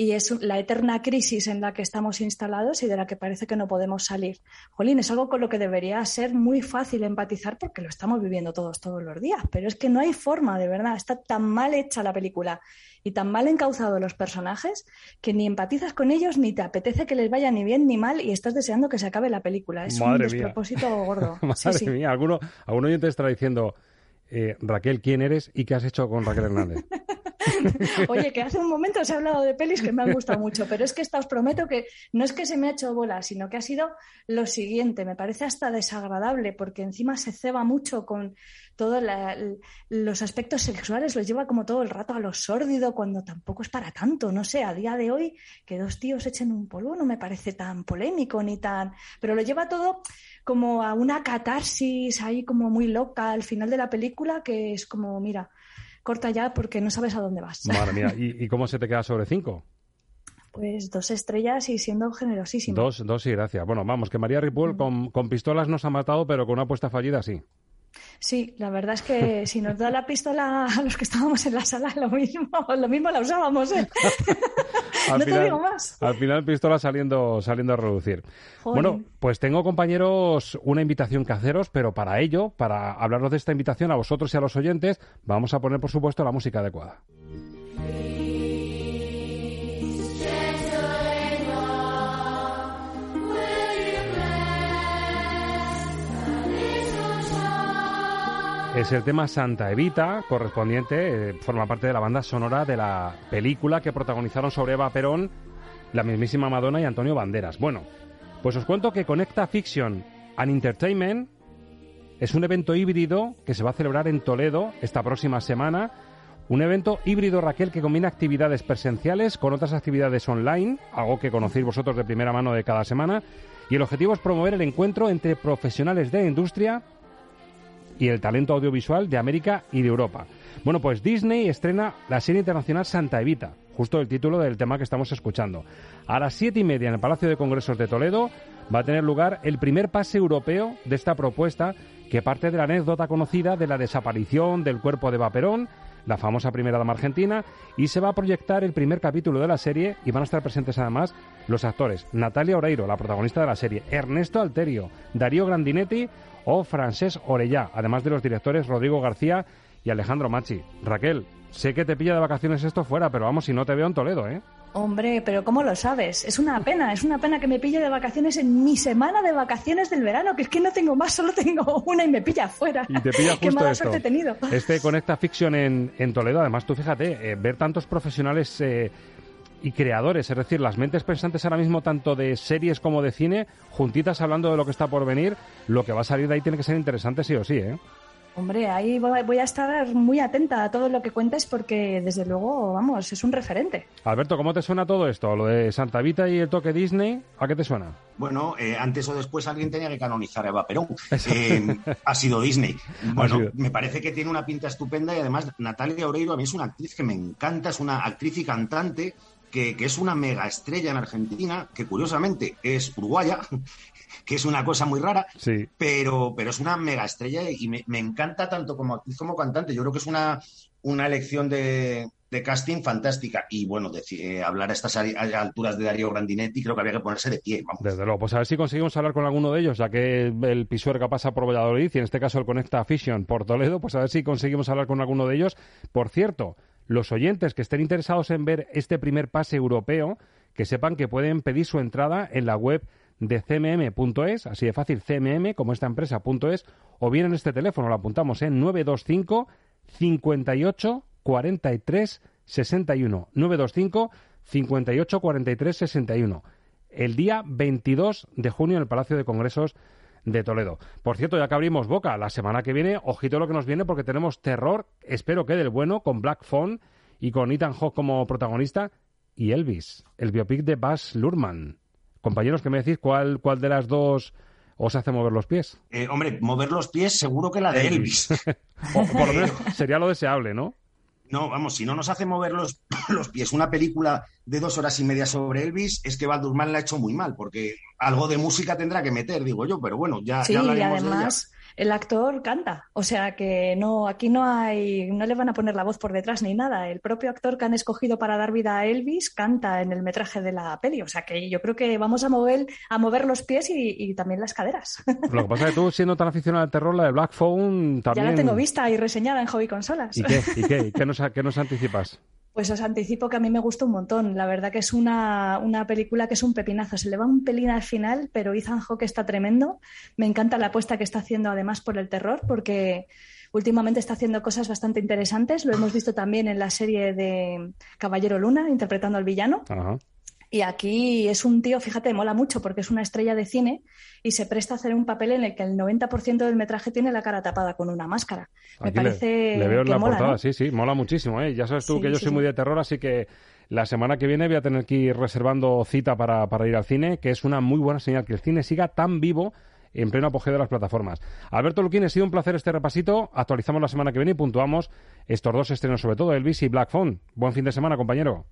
Y es la eterna crisis en la que estamos instalados y de la que parece que no podemos salir. Jolín, es algo con lo que debería ser muy fácil empatizar porque lo estamos viviendo todos, todos los días, pero es que no hay forma, de verdad, está tan mal hecha la película y tan mal encauzados los personajes que ni empatizas con ellos ni te apetece que les vaya ni bien ni mal y estás deseando que se acabe la película. Es Madre un despropósito mía. gordo. Madre sí, sí. mía, alguno, algún oyente estará diciendo, eh, Raquel, ¿quién eres y qué has hecho con Raquel Hernández? Oye, que hace un momento os he hablado de pelis que me han gustado mucho, pero es que esta os prometo que no es que se me ha hecho bola, sino que ha sido lo siguiente. Me parece hasta desagradable porque encima se ceba mucho con todos los aspectos sexuales, los lleva como todo el rato a lo sórdido cuando tampoco es para tanto. No sé, a día de hoy que dos tíos echen un polvo no me parece tan polémico ni tan. Pero lo lleva todo como a una catarsis ahí como muy loca al final de la película que es como, mira corta ya porque no sabes a dónde vas. Madre mía, ¿y, y cómo se te queda sobre cinco? Pues dos estrellas y siendo generosísimo. Dos, dos y gracias. Bueno, vamos, que María Ripoll mm. con, con, pistolas nos ha matado, pero con una apuesta fallida sí. Sí, la verdad es que si nos da la pistola a los que estábamos en la sala, lo mismo, lo mismo la usábamos, ¿eh? no final, te digo más. Al final pistola saliendo, saliendo a reducir. Joder. Bueno, pues tengo compañeros una invitación que haceros, pero para ello, para hablaros de esta invitación a vosotros y a los oyentes, vamos a poner por supuesto la música adecuada. Es el tema Santa Evita, correspondiente, eh, forma parte de la banda sonora de la película que protagonizaron sobre Eva Perón, la mismísima Madonna y Antonio Banderas. Bueno, pues os cuento que Conecta Fiction and Entertainment es un evento híbrido que se va a celebrar en Toledo esta próxima semana Un evento híbrido, Raquel, que combina actividades presenciales con otras actividades online, algo que conocéis vosotros de primera mano de cada semana. Y el objetivo es promover el encuentro entre profesionales de la industria y el talento audiovisual de América y de Europa. Bueno, pues Disney estrena la serie internacional Santa Evita, justo el título del tema que estamos escuchando. A las siete y media en el Palacio de Congresos de Toledo va a tener lugar el primer pase europeo de esta propuesta que parte de la anécdota conocida de la desaparición del cuerpo de Vaperón la famosa primera dama argentina, y se va a proyectar el primer capítulo de la serie y van a estar presentes además los actores Natalia Oreiro, la protagonista de la serie, Ernesto Alterio, Darío Grandinetti o Francés Orellá, además de los directores Rodrigo García y Alejandro Machi. Raquel, sé que te pilla de vacaciones esto fuera, pero vamos, si no te veo en Toledo, ¿eh? Hombre, pero ¿cómo lo sabes? Es una pena, es una pena que me pille de vacaciones en mi semana de vacaciones del verano, que es que no tengo más, solo tengo una y me pilla afuera. Y te pilla justo Qué esto. he tenido. Este Conecta Fiction en, en Toledo, además tú fíjate, eh, ver tantos profesionales eh, y creadores, es decir, las mentes pensantes ahora mismo tanto de series como de cine, juntitas hablando de lo que está por venir, lo que va a salir de ahí tiene que ser interesante sí o sí, ¿eh? Hombre, ahí voy a estar muy atenta a todo lo que cuentes porque, desde luego, vamos, es un referente. Alberto, ¿cómo te suena todo esto? Lo de Santa Vita y el toque Disney, ¿a qué te suena? Bueno, eh, antes o después alguien tenía que canonizar a Eva Perón. Eh, ha sido Disney. Bueno, sido. me parece que tiene una pinta estupenda y además Natalia Oreiro a mí es una actriz que me encanta, es una actriz y cantante que, que es una mega estrella en Argentina, que curiosamente es uruguaya, que es una cosa muy rara, Sí. pero, pero es una mega estrella y me, me encanta tanto como actriz como cantante. Yo creo que es una, una elección de, de casting fantástica. Y bueno, deci- eh, hablar a estas alturas de Darío Grandinetti, creo que había que ponerse de pie. Vamos. Desde luego, pues a ver si conseguimos hablar con alguno de ellos, ya que el Pisuerga pasa por Valladolid y en este caso el Conecta Fission por Toledo, pues a ver si conseguimos hablar con alguno de ellos. Por cierto, los oyentes que estén interesados en ver este primer pase europeo, que sepan que pueden pedir su entrada en la web de cmm.es, así de fácil, cmm, como esta empresa.es, o bien en este teléfono, lo apuntamos en 925 58 43 61. 925 58 43 61. El día 22 de junio en el Palacio de Congresos de Toledo. Por cierto, ya que abrimos boca, la semana que viene, ojito lo que nos viene porque tenemos terror, espero que del bueno, con Black Phone y con Ethan Hawke como protagonista y Elvis, el biopic de Baz Luhrmann. Compañeros, ¿qué me decís? ¿Cuál, cuál de las dos os hace mover los pies? Eh, hombre, mover los pies seguro que la de Elvis. O por lo menos sería lo deseable, ¿no? No, vamos, si no nos hace mover los, los pies una película de dos horas y media sobre Elvis, es que Baldurman la ha hecho muy mal, porque algo de música tendrá que meter, digo yo, pero bueno, ya, Sí, ya y hablaremos de ella. El actor canta, o sea que no, aquí no hay, no le van a poner la voz por detrás ni nada. El propio actor que han escogido para dar vida a Elvis canta en el metraje de la peli, o sea que yo creo que vamos a mover, a mover los pies y, y también las caderas. Lo que pasa es que tú, siendo tan aficionado al terror, la de Black Phone también... Ya la tengo vista y reseñada en Hobby Consolas. ¿Y qué? ¿Y qué? ¿Y qué nos, qué nos anticipas? Pues os anticipo que a mí me gusta un montón. La verdad que es una, una película que es un pepinazo. Se le va un pelín al final, pero Ethan Hawke está tremendo. Me encanta la apuesta que está haciendo además por el terror, porque últimamente está haciendo cosas bastante interesantes. Lo hemos visto también en la serie de Caballero Luna, interpretando al villano. Ajá. Y aquí es un tío, fíjate, mola mucho porque es una estrella de cine y se presta a hacer un papel en el que el 90% del metraje tiene la cara tapada con una máscara. Me le- parece le, veo en que la mola, portada, ¿no? sí, sí, mola muchísimo, ¿eh? Ya sabes tú Sí, que yo sí, soy sí. muy de terror, así que la semana que viene voy a tener que ir reservando cita para, para ir al cine, que es una muy buena señal que el cine siga tan vivo en pleno apogeo de las plataformas. Alberto Luquín, ha sido un placer este repasito. Actualizamos la semana que viene y puntuamos estos dos estrenos, sobre todo Elvis y Black Phone. Buen fin de semana, compañero.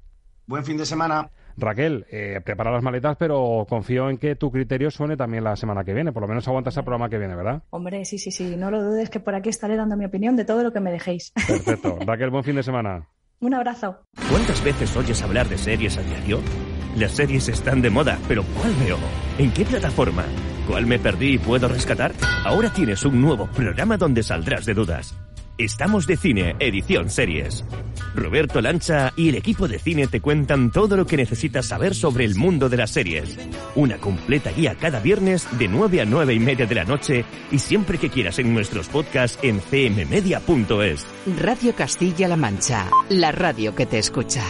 Buen fin de semana. Raquel, eh, prepara las maletas, pero confío en que tu criterio suene también la semana que viene. Por lo menos aguantas el programa que viene, ¿verdad? Hombre, sí, sí, sí, no lo dudes que por aquí estaré dando mi opinión de todo lo que me dejéis. Perfecto. Raquel, buen fin de semana. Un abrazo. ¿Cuántas veces oyes hablar de series a diario? Las series están de moda, pero ¿cuál veo? ¿En qué plataforma? ¿Cuál me perdí y puedo rescatar? Ahora tienes un nuevo programa donde saldrás de dudas. Estamos de cine, edición series. Roberto Lancha y el equipo de cine te cuentan todo lo que necesitas saber sobre el mundo de las series. Una completa guía cada viernes de 9 a 9 y media de la noche y siempre que quieras en nuestros podcasts en cmmedia.es. Radio Castilla-La Mancha, la radio que te escucha.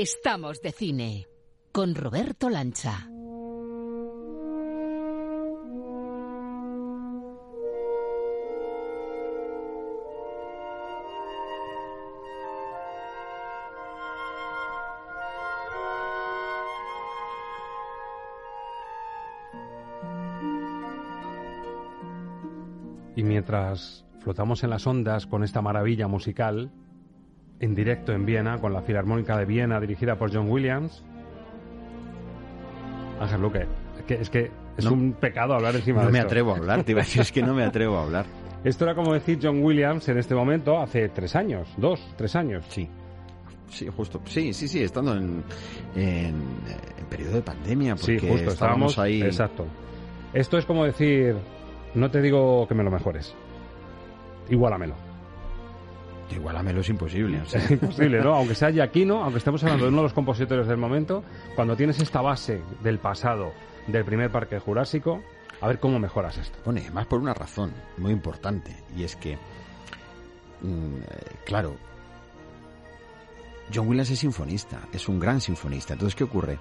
Estamos de cine con Roberto Lancha. Y mientras flotamos en las ondas con esta maravilla musical, en directo en Viena, con la Filarmónica de Viena dirigida por John Williams, Ángel Luque, es que es, que es No. un pecado hablar encima No de me esto. atrevo a hablar, te iba a decir, es que no me atrevo a hablar. Esto era como decir John Williams en este momento hace tres años, dos, tres años. Sí. Sí, justo. Sí, sí, sí, estando en, en, en periodo de pandemia, porque Sí, justo, estábamos estábamos ahí. Exacto. Esto es como decir, no te digo que me lo mejores. Igualamelo. Igualamelo es imposible. o sea. Es imposible, ¿no? Aunque sea Giacchino, aunque estemos hablando de uno de los compositores del momento, cuando tienes esta base del pasado del primer parque jurásico, a ver cómo mejoras esto. Pone, más por una razón muy importante, y es que, mm, claro, John Williams es sinfonista, es un gran sinfonista. Entonces, ¿qué ocurre?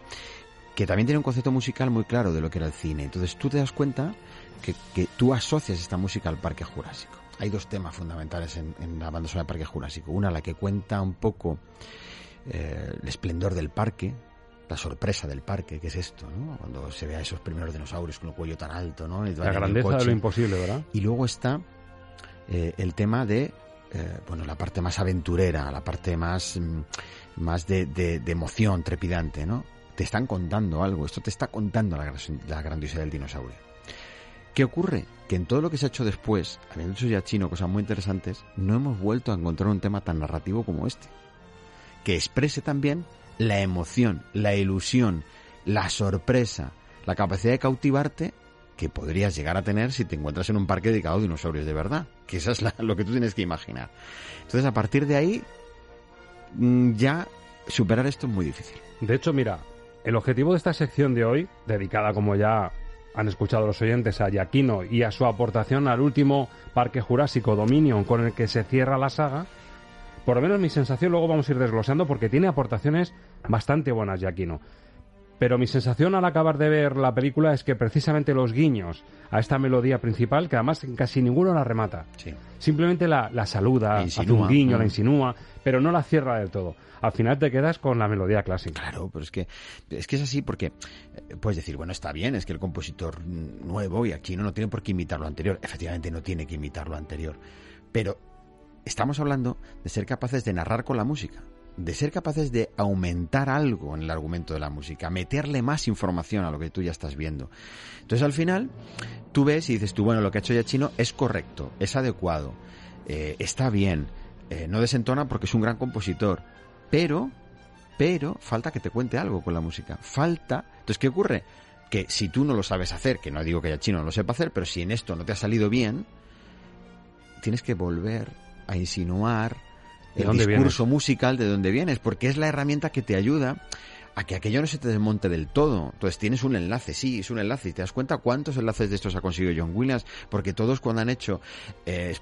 Que también tiene un concepto musical muy claro de lo que era el cine. Entonces, tú te das cuenta que, que tú asocias esta música al Parque Jurásico. Hay dos temas fundamentales en, en la banda sonora del Parque Jurásico. Una, la que cuenta un poco eh, el esplendor del parque, la sorpresa del parque, que es esto, ¿no? Cuando se ve a esos primeros dinosaurios con el cuello tan alto, ¿no? Y La grandeza de lo imposible, ¿verdad? Y luego está eh, el tema de, eh, bueno, la parte más aventurera, la parte más, mm, más de, de- de emoción trepidante, ¿no? Te están contando algo, esto te está contando la grandiosidad del dinosaurio. ¿Qué ocurre? Que en todo lo que se ha hecho después, habiendo hecho ya chino cosas muy interesantes, no hemos vuelto a encontrar un tema tan narrativo como este. Que exprese también la emoción, la ilusión, la sorpresa, la capacidad de cautivarte que podrías llegar a tener si te encuentras en un parque dedicado a dinosaurios de verdad. Que eso es lo que tú tienes que imaginar. Entonces, a partir de ahí, mm, ya superar esto es muy difícil. De hecho, mira, el objetivo de esta sección de hoy, dedicada como ya han escuchado los oyentes a Giacchino y a su aportación al último Parque Jurásico Dominion con el que se cierra la saga, por lo menos mi sensación luego vamos a ir desglosando porque tiene aportaciones bastante buenas Giacchino. Pero mi sensación al acabar de ver la película es que precisamente los guiños a esta melodía principal, que además casi ninguno la remata, simplemente la, la saluda, hace un guiño, Mm. la insinúa, pero no la cierra del todo. Al final te quedas con la melodía clásica. Claro, pero es que es que es así porque eh, puedes decir, bueno, está bien, es que el compositor mm, nuevo y aquí no, no tiene por qué imitar lo anterior. Efectivamente, no tiene que imitar lo anterior. Pero estamos hablando de ser capaces de narrar con la música, de ser capaces de aumentar algo en el argumento de la música, meterle más información a lo que tú ya estás viendo. Entonces, al final, tú ves y dices tú, bueno, lo que ha hecho Yachino es correcto, es adecuado, eh, está bien, eh, no desentona porque es un gran compositor, pero, pero falta que te cuente algo con la música, falta. Entonces, ¿qué ocurre? Que si tú no lo sabes hacer, que no digo que Yachino no lo sepa hacer, pero si en esto no te ha salido bien, tienes que volver a insinuar ¿De el discurso musical de dónde vienes, porque es la herramienta que te ayuda a que aquello no se te desmonte del todo. Entonces tienes un enlace, sí, es un enlace. Y te das cuenta cuántos enlaces de estos ha conseguido John Williams, porque todos cuando han hecho eh,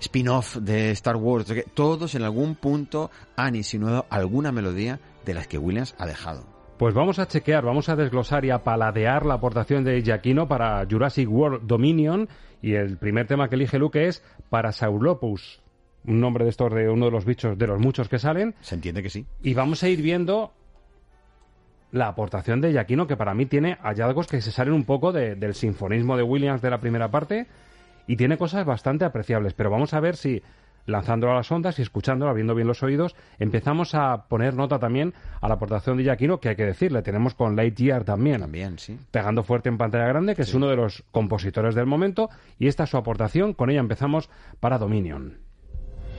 spin-off de Star Wars, todos en algún punto han insinuado alguna melodía de las que Williams ha dejado. Pues vamos a chequear, vamos a desglosar y a paladear la aportación de Giacchino para Jurassic World Dominion y el primer tema que elige Luke es Parasaurolophus, un nombre de estos de uno de los bichos de los muchos que salen. Se entiende que sí. Y vamos a ir viendo la aportación de Giacchino que para mí tiene hallazgos que se salen un poco de- del sinfonismo de Williams de la primera parte y tiene cosas bastante apreciables, pero vamos a ver si lanzándolo a las ondas y escuchándolo, abriendo bien los oídos, empezamos a poner nota también a la aportación de Giacchino, que hay que decirle, tenemos con Lightyear también. También, sí. Pegando fuerte en pantalla grande, que es uno de los compositores del momento, y esta es su aportación, con ella empezamos para Dominion.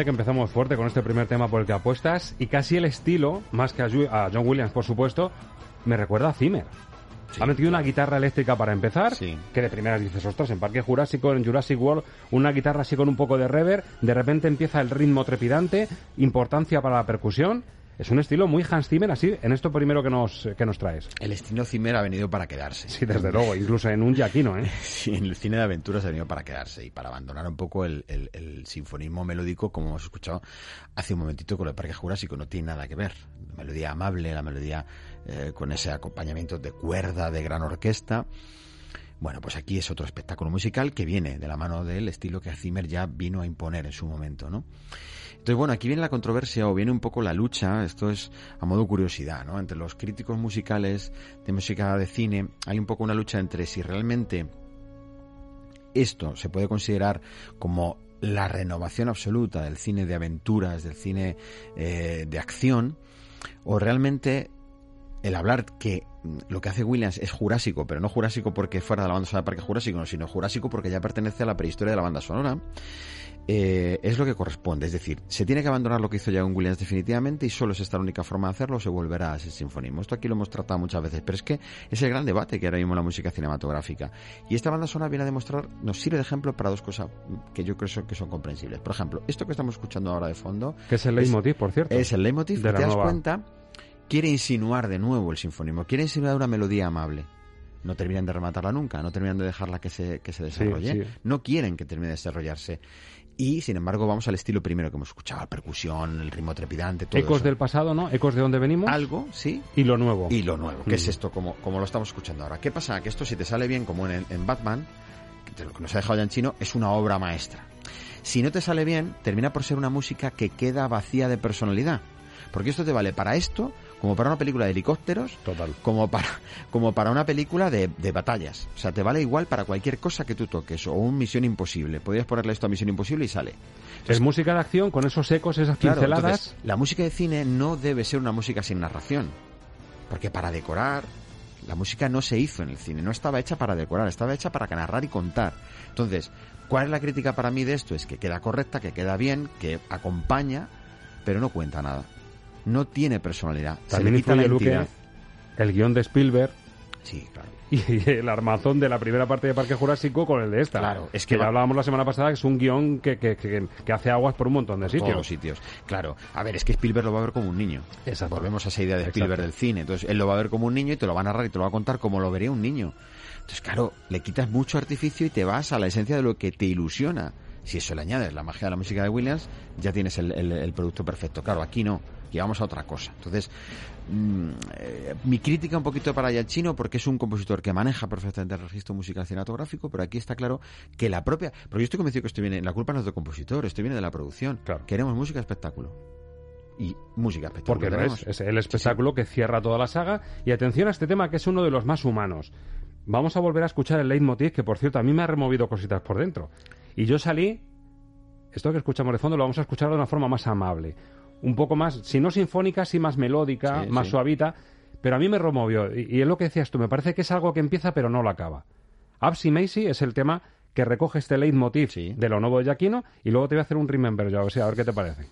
Fíjate que empezamos fuerte con este primer tema por el que apuestas y casi el estilo, más que a, John Williams, por supuesto, me recuerda a Zimmer. ha metido una guitarra eléctrica para empezar, que de primeras dices, ostras, en Parque Jurásico, en Jurassic World, una guitarra así con un poco de reverb, de repente empieza el ritmo trepidante, importancia para la percusión. Es un estilo muy Hans Zimmer, así, en esto primero que nos, que nos traes. El estilo Zimmer ha venido para quedarse. Sí, desde luego, incluso en un Giacchino, ¿eh? Sí, en el cine de aventuras ha venido para quedarse y para abandonar un poco el, el- el sinfonismo melódico, como hemos escuchado hace un momentito con el Parque Jurásico. No tiene nada que ver. La melodía amable, la melodía eh, con ese acompañamiento de cuerda, de gran orquesta. Bueno, pues aquí es otro espectáculo musical que viene de la mano del estilo que Zimmer ya vino a imponer en su momento, ¿no? Entonces, bueno, aquí viene la controversia o viene un poco la lucha, esto es a modo curiosidad, ¿no? Entre los críticos musicales de música de cine hay un poco una lucha entre si realmente esto se puede considerar como la renovación absoluta del cine de aventuras, del cine eh, de acción, o realmente el hablar que mm, lo que hace Williams es jurásico, pero no jurásico porque fuera de la banda sonora de Parque Jurásico, no, sino jurásico porque ya pertenece a la prehistoria de la banda sonora, eh, es lo que corresponde. Es decir, se tiene que abandonar lo que hizo John Williams definitivamente y solo es esta la única forma de hacerlo, se volverá a ese sinfonismo. Esto aquí lo hemos tratado muchas veces, pero es que es el gran debate que ahora mismo en la música cinematográfica. Y esta banda sonora viene a demostrar, nos sirve de ejemplo para dos cosas que yo creo que son comprensibles. Por ejemplo, esto que estamos escuchando ahora de fondo... Que es el leitmotiv, por cierto. Es el leitmotiv, de ¿te la das nueva- cuenta? Quiere insinuar de nuevo el sinfonismo, quiere insinuar una melodía amable. No terminan de rematarla nunca, no terminan de dejarla que se, que se desarrolle. sí. No quieren que termine de desarrollarse. Y, sin embargo, vamos al estilo primero que hemos escuchado, la percusión, el ritmo trepidante, todo Ecos eso. del pasado, ¿no? Ecos de dónde venimos. Algo, sí. Y lo nuevo. Y lo nuevo, que es Mm. esto, como, como lo estamos escuchando ahora. ¿Qué pasa? Que esto, si te sale bien, como en, en Batman, que lo que nos ha dejado ya en chino, es una obra maestra. Si no te sale bien, termina por ser una música que queda vacía de personalidad. Porque esto te vale para esto, como para una película de helicópteros, Total. como para, como para una película de, de batallas. O sea, te vale igual para cualquier cosa que tú toques, o un Misión Imposible. Podrías ponerle esto a Misión Imposible y sale. Es música de acción con esos ecos, esas Claro, pinceladas. entonces, la música de cine no debe ser una música sin narración. Porque para decorar, la música no se hizo en el cine, no estaba hecha para decorar, estaba hecha para narrar y contar. Entonces, ¿cuál es la crítica para mí de esto? Es que queda correcta, que queda bien, que acompaña, pero no cuenta nada. No tiene personalidad. se También le quita la el guion de Spielberg. Sí, claro. Y el armazón de la primera parte de Parque Jurásico con el de esta. Claro, es que que va- hablábamos la semana pasada que es un guion que, que, que- hace aguas por un montón de Todos sitios. los sitios. Claro. A ver, es que Spielberg lo va a ver como un niño. Exacto. Volvemos a esa idea de Exacto. Spielberg del cine. Entonces, él lo va a ver como un niño y te lo va a narrar y te lo va a contar como lo vería un niño. Entonces, claro, le quitas mucho artificio y te vas a la esencia de lo que te ilusiona. Si eso le añades la magia de la música de Williams, ya tienes el, el- el producto perfecto. Claro, aquí no. Llevamos a otra cosa. Entonces, mm, eh, mi crítica un poquito para Giacchino, porque es un compositor que maneja perfectamente el registro musical cinematográfico, pero aquí está claro que la propia. Porque yo estoy convencido que esto viene. La culpa no es del compositor, esto viene de la producción. Queremos música espectáculo. Y música espectáculo. Porque es, es el espectáculo que cierra toda la saga. Y atención a este tema que es uno de los más humanos. Vamos a volver a escuchar el leitmotiv, que por cierto a mí me ha removido cositas por dentro. Y yo salí, esto que escuchamos de fondo lo vamos a escuchar de una forma más amable. Un poco más, si no sinfónica, sí más melódica, Sí, más sí. suavita. Pero a mí me removió. Y, y es lo que decías tú, me parece que es algo que empieza pero no lo acaba. Absi Macy es el tema que recoge este leitmotiv de lo nuevo de Giacchino y luego te voy a hacer un remember yo, a ver, si- a ver qué te parece.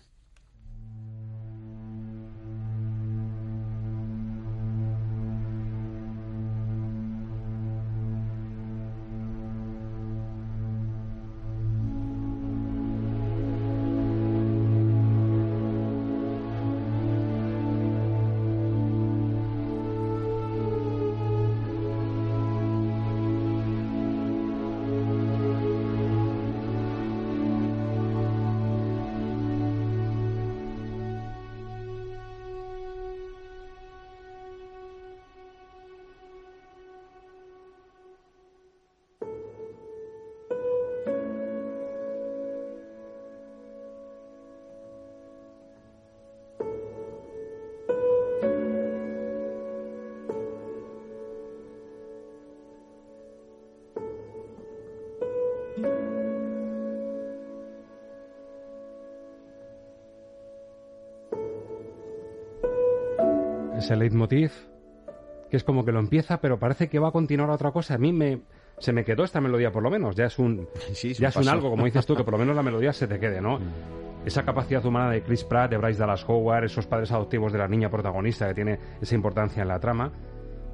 Ese leitmotiv que es como que lo empieza pero parece que va a continuar a otra cosa a mí me se me quedó esta melodía por lo menos ya es un Sí, ya es un algo como dices tú que por lo menos la melodía se te quede no esa capacidad humana de Chris Pratt, de Bryce Dallas Howard, esos padres adoptivos de la niña protagonista que tiene esa importancia en la trama.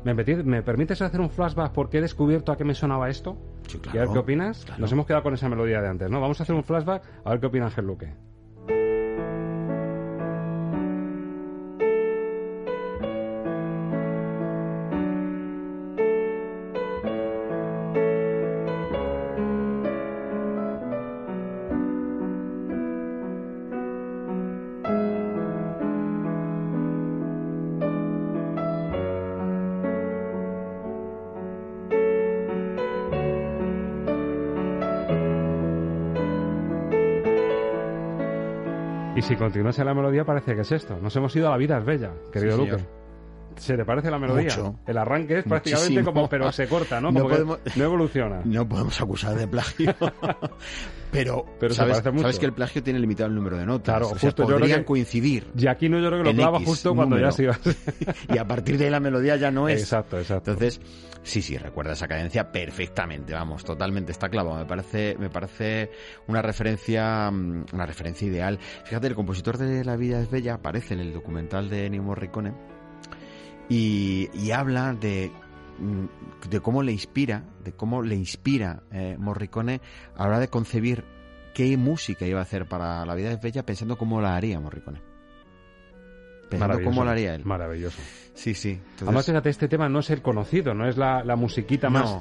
¿Me, ¿Me permites hacer un flashback porque he descubierto a qué me sonaba esto? claro, y a ver qué opinas. Nos hemos quedado con esa melodía de antes, ¿no? Vamos a hacer un flashback a ver qué opina Ángel Luque. Si continuase la melodía parece que es esto. Nos hemos ido a La vida es bella, querido Sí, Luque. señor. ¿Se te parece la melodía? Mucho. El arranque es prácticamente Muchísimo. como, pero se corta, ¿no? Que no evoluciona. No podemos acusar de plagio. pero sabes, parece mucho. sabes que el plagio tiene limitado el número de notas. Claro, o sea, justo, yo creo podrían que- coincidir. Y aquí no yo creo que lo clava justo cuando número. ya se iba. y a partir de ahí la melodía ya no es. Exacto, exacto. Entonces, sí, sí, recuerda esa cadencia perfectamente, vamos, totalmente está clavado. Me parece, me parece una referencia, mm, una referencia ideal. Fíjate, el compositor de La vida es bella aparece en el documental de Ennio Morricone y, y habla de de cómo le inspira, de cómo le inspira eh, Morricone a la hora de concebir qué música iba a hacer para La vida es bella pensando cómo la haría Morricone. Pensando cómo la haría él. Maravilloso. Sí, sí. Entonces- Además, fíjate, este tema no es el conocido, no es la, la musiquita No, más. no.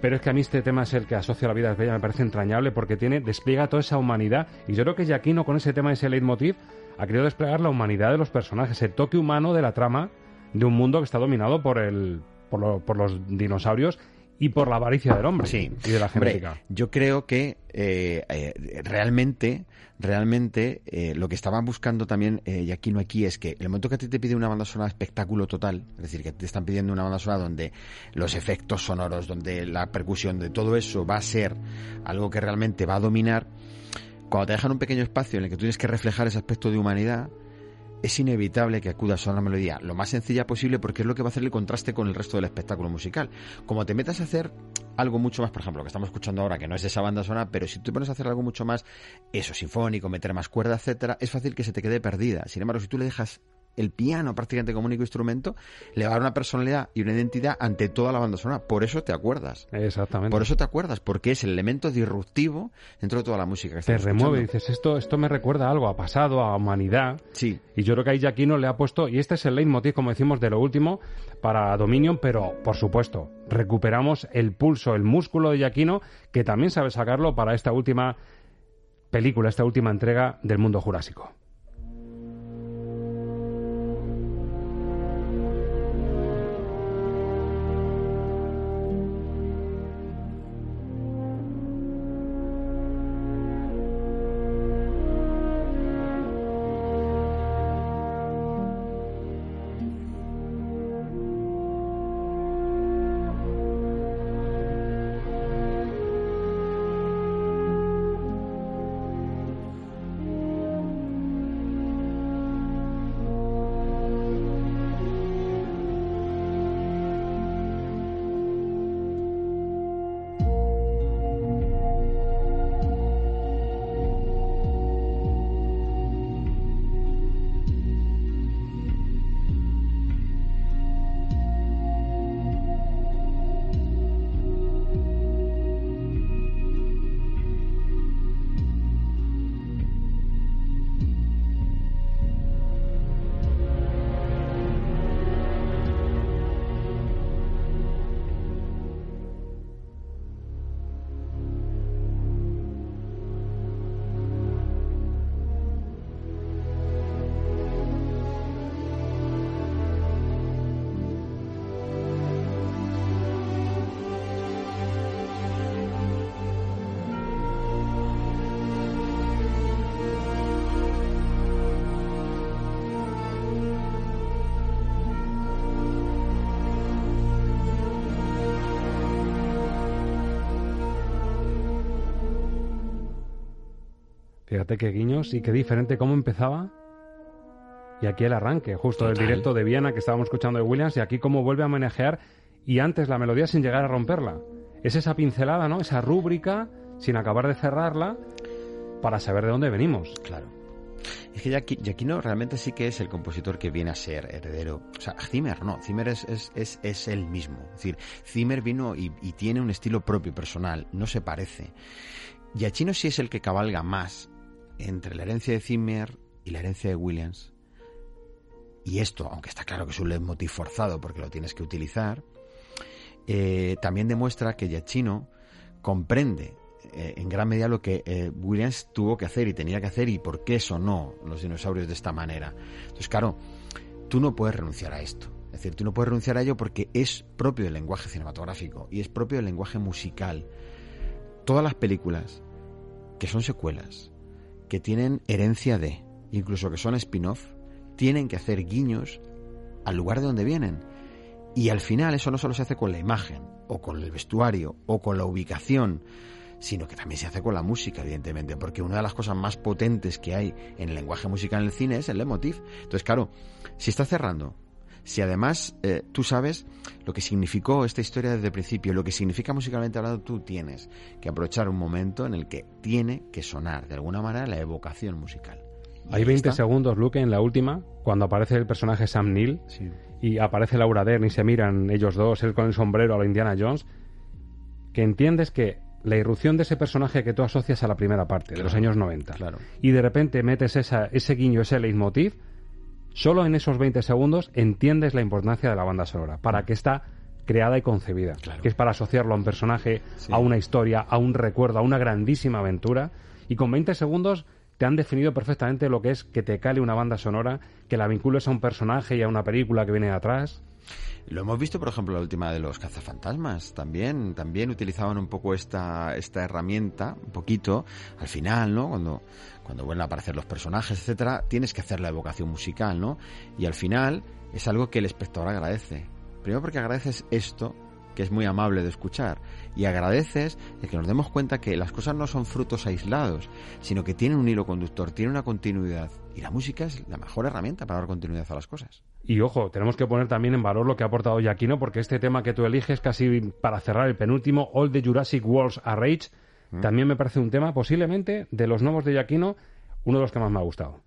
Pero es que a mí este tema es el que asocia a la vida es bella, me parece entrañable porque tiene, despliega toda esa humanidad. Y yo creo que Giacchino con ese tema, ese leitmotiv, ha querido desplegar la humanidad de los personajes, el toque humano de la trama de un mundo que está dominado por el, por, lo- por los dinosaurios y por la avaricia del hombre Sí. y de la Hombre, genética. yo creo que eh, eh, realmente, realmente eh, lo que estaban buscando también eh, y aquí no aquí es que el momento que a ti te pide una banda sonora espectáculo total, es decir, que te están pidiendo una banda sonora donde los efectos sonoros, donde la percusión, de todo eso va a ser algo que realmente va a dominar, cuando te dejan un pequeño espacio en el que tú tienes que reflejar ese aspecto de humanidad, es inevitable que acudas a una melodía lo más sencilla posible porque es lo que va a hacer el contraste con el resto del espectáculo musical. Como te metas a hacer algo mucho más, por ejemplo, lo que estamos escuchando ahora, que no es de esa banda sonora, pero si tú pones a hacer algo mucho más, eso, sinfónico, meter más cuerda, etcétera, es fácil que se te quede perdida. Sin embargo, si tú le dejas el piano prácticamente como único instrumento, le va a dar una personalidad y una identidad ante toda la banda sonora. Por eso te acuerdas. Exactamente. Por eso te acuerdas, porque es el elemento disruptivo dentro de toda la música que te remueve, escuchando. dices, esto, esto me recuerda a algo, a pasado, a humanidad. Sí. Y yo creo que ahí Giacchino le ha puesto, y este es el leitmotiv, como decimos, de lo último, para Dominion, pero por supuesto, recuperamos el pulso, el músculo de Giacchino, que también sabe sacarlo para esta última película, esta última entrega del mundo jurásico. Fíjate qué guiños y qué diferente cómo empezaba. Y aquí el arranque, justo del directo de Viena que estábamos escuchando de Williams, y aquí cómo vuelve a manejar y antes la melodía sin llegar a romperla. Es esa pincelada, ¿no? Esa rúbrica sin acabar de cerrarla para saber de dónde venimos. Claro. Es que Giacchi- Giacchino realmente sí que es el compositor que viene a ser heredero. O sea, Zimmer no, Zimmer es, es, es, es él mismo. Es decir, Zimmer vino y, y tiene un estilo propio personal, no se parece. Giacchino sí es el que cabalga más entre la herencia de Zimmer y la herencia de Williams. Y esto, aunque está claro que es un leitmotiv forzado porque lo tienes que utilizar, eh, también demuestra que Giacchino comprende eh, en gran medida lo que eh, Williams tuvo que hacer y tenía que hacer y por qué sonó los dinosaurios de esta manera. Entonces, claro, tú no puedes renunciar a esto. Es decir, tú no puedes renunciar a ello porque es propio del lenguaje cinematográfico y es propio del lenguaje musical. Todas las películas que son secuelas, que tienen herencia de, incluso que son spin-off, tienen que hacer guiños al lugar de donde vienen. Y al final eso no solo se hace con la imagen, o con el vestuario, o con la ubicación, sino que también se hace con la música, evidentemente, porque una de las cosas más potentes que hay en el lenguaje musical en el cine es el leitmotiv. Entonces, claro, si está cerrando, si además eh, tú sabes lo que significó esta historia desde el principio, lo que significa musicalmente hablando, tú tienes que aprovechar un momento en el que tiene que sonar de alguna manera la evocación musical. Hay ahí 20 está. segundos, Luke, en la última, cuando aparece el personaje Sam Neill y aparece Laura Dern y se miran ellos dos, él con el sombrero a la Indiana Jones, que entiendes que la irrupción de ese personaje que tú asocias a la primera parte, de los años 90, claro. y de repente metes esa, ese guiño, ese leitmotiv, solo en esos 20 segundos entiendes la importancia de la banda sonora, para que está creada y concebida, que es para asociarlo a un personaje, a una historia, a un recuerdo, a una grandísima aventura, y con 20 segundos te han definido perfectamente lo que es que te cale una banda sonora, que la vincules a un personaje y a una película que viene de atrás. Lo hemos visto, por ejemplo, la última de los cazafantasmas. También, también utilizaban un poco esta, esta herramienta, un poquito, al final, ¿no? Cuando, cuando vuelven a aparecer los personajes, etcétera, tienes que hacer la evocación musical, ¿no? Y al final es algo que el espectador agradece. Primero porque agradeces esto, que es muy amable de escuchar, y agradeces el que nos demos cuenta que las cosas no son frutos aislados, sino que tienen un hilo conductor, tienen una continuidad. Y la música es la mejor herramienta para dar continuidad a las cosas. Y ojo, tenemos que poner también en valor lo que ha aportado Giacchino, porque este tema que tú eliges, casi para cerrar el penúltimo, All the Jurassic Worlds Are Rage, también me parece un tema posiblemente de los nuevos de Giacchino, uno de los que más me ha gustado.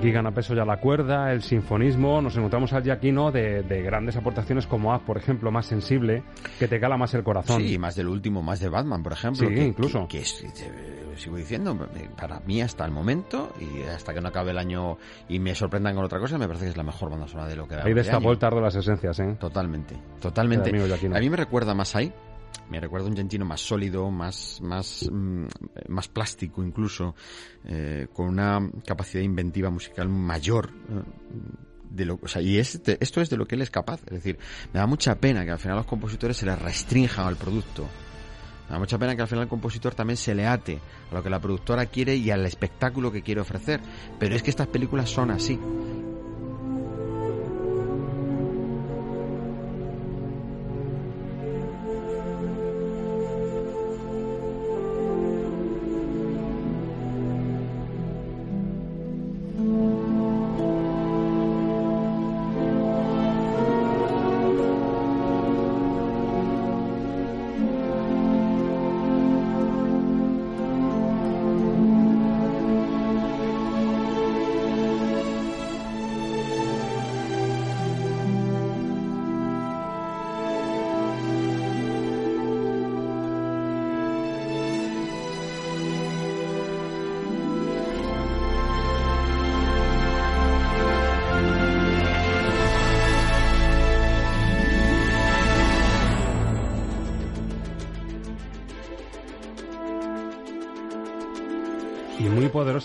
Aquí gana peso ya la cuerda, el sinfonismo. Nos encontramos al Giacchino de, de grandes aportaciones comoAz, por ejemplo, más sensible, que te cala más el corazón. Sí, más del último, más de Batman, por ejemplo. Sí, que, incluso. Que, que es- eh, sigo diciendo, para mí hasta el momento y hasta que no acabe el año y me sorprendan con otra cosa, me parece que es la mejor banda sonora de lo que Ahí destapó el tardo las esencias, ¿eh? Totalmente, totalmente. A mí me recuerda más ahí. Me recuerda un Giacchino más sólido, más, más, mm, más plástico incluso, eh, con una capacidad inventiva musical mayor. eh, de lo, o sea, y este- esto es de lo que él es capaz. Es decir, me da mucha pena que al final los compositores se les restrinjan al producto. Me da mucha pena que al final el compositor también se le ate a lo que la productora quiere y al espectáculo que quiere ofrecer. Pero es que estas películas son así.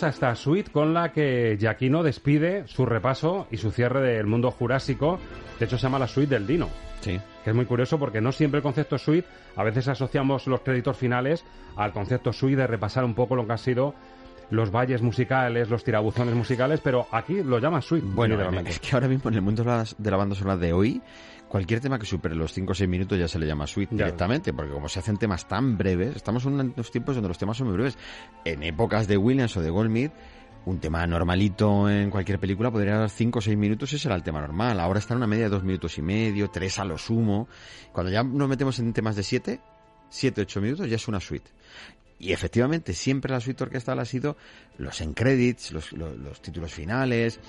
Esta suite con la que Giacchino despide su repaso y su cierre del mundo jurásico. De hecho, se llama la suite del Dino. Sí. Que es muy curioso porque no siempre el concepto suite, a veces asociamos los créditos finales al concepto suite de repasar un poco lo que han sido los valles musicales, los tirabuzones musicales, pero aquí lo llaman suite. Bueno, literalmente. es que ahora mismo en el mundo de la, banda sonora de hoy, cualquier tema que supere los 5 o 6 minutos ya se le llama suite Ya. directamente, porque como se hacen temas tan breves, estamos en unos tiempos donde los temas son muy breves. En épocas de Williams o de Goldsmith, un tema normalito en cualquier película podría dar 5 o 6 minutos y ese era el tema normal. Ahora está en una media de 2 minutos y medio, 3 a lo sumo. Cuando ya nos metemos en temas de 7, 7, 8 minutos ya es una suite. Y efectivamente, siempre la suite orquestal ha sido los en credits, los, los- los títulos finales,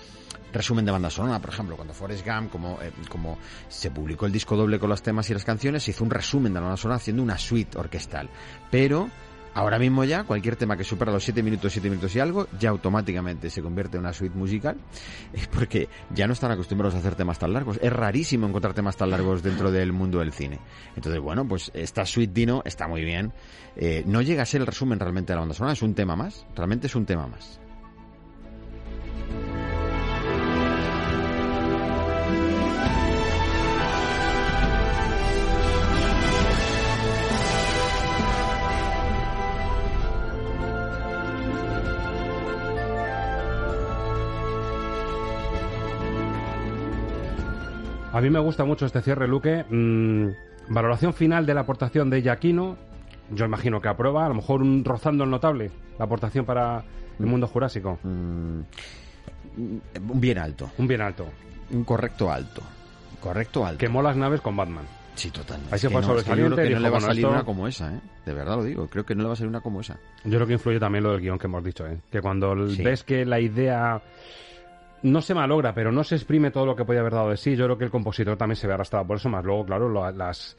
resumen de banda sonora, por ejemplo, cuando Forrest Gump, como, eh, como se publicó el disco doble con los temas y las canciones, se hizo un resumen de la banda sonora haciendo una suite orquestal. Pero ahora mismo ya, cualquier tema que supera los 7 minutos, 7 minutos y algo, ya automáticamente se convierte en una suite musical, porque ya no están acostumbrados a hacer temas tan largos. Es rarísimo encontrar temas tan largos dentro del mundo del cine. Entonces, bueno, pues esta suite Dino está muy bien. Eh, no llega a ser el resumen realmente de la banda sonora, es un tema más. Realmente es un tema más. A mí me gusta mucho este cierre, Luque. Mm, valoración final de la aportación de Giacchino. Yo imagino que aprueba, a lo mejor un rozando el notable, la aportación para el mundo jurásico. Un bien alto. Un bien alto. Un correcto alto. Correcto alto. Quemó las naves con Batman. Sí, total. Ahí se fue no, es que yo creo que dijo, no le va a salir esto- una como esa, ¿eh? De verdad lo digo. Creo que no le va a salir una como esa. Yo creo que influye también lo del guion que hemos dicho, ¿eh? que cuando Sí. ves que la idea no se malogra, pero no se exprime todo lo que podía haber dado de sí, yo creo que el compositor también se ve arrastrado por eso, más luego, claro, lo- las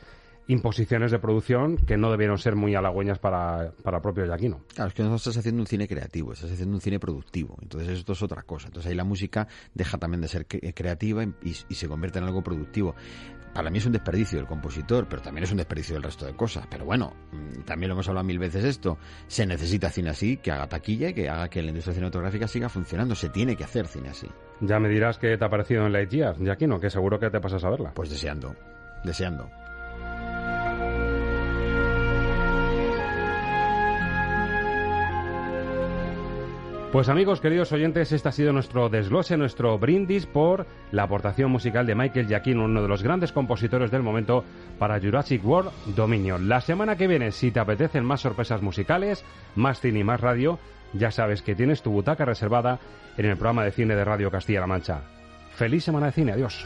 imposiciones de producción que no debieron ser muy halagüeñas para, para propio Giacchino. Claro, es que no estás haciendo un cine creativo, estás haciendo un cine productivo. Entonces esto es otra cosa. Entonces ahí la música deja también de ser cre- creativa y, y se convierte en algo productivo. Para mí es un desperdicio del compositor, pero también es un desperdicio del resto de cosas. Pero bueno, mm, también lo hemos hablado mil veces esto. Se necesita cine así, que haga taquilla y que haga que la industria cinematográfica siga funcionando. Se tiene que hacer cine así. Ya me dirás qué te ha parecido en Lightyear, Giacchino, que seguro que te pasas a verla. Pues deseando, deseando. Pues amigos, queridos oyentes, este ha sido nuestro desglose, nuestro brindis por la aportación musical de Michael Giacchino, uno de los grandes compositores del momento para Jurassic World Dominion. La semana que viene, si te apetecen más sorpresas musicales, más cine y más radio, ya sabes que tienes tu butaca reservada en el programa de cine de Radio Castilla-La Mancha. Feliz semana de cine, adiós.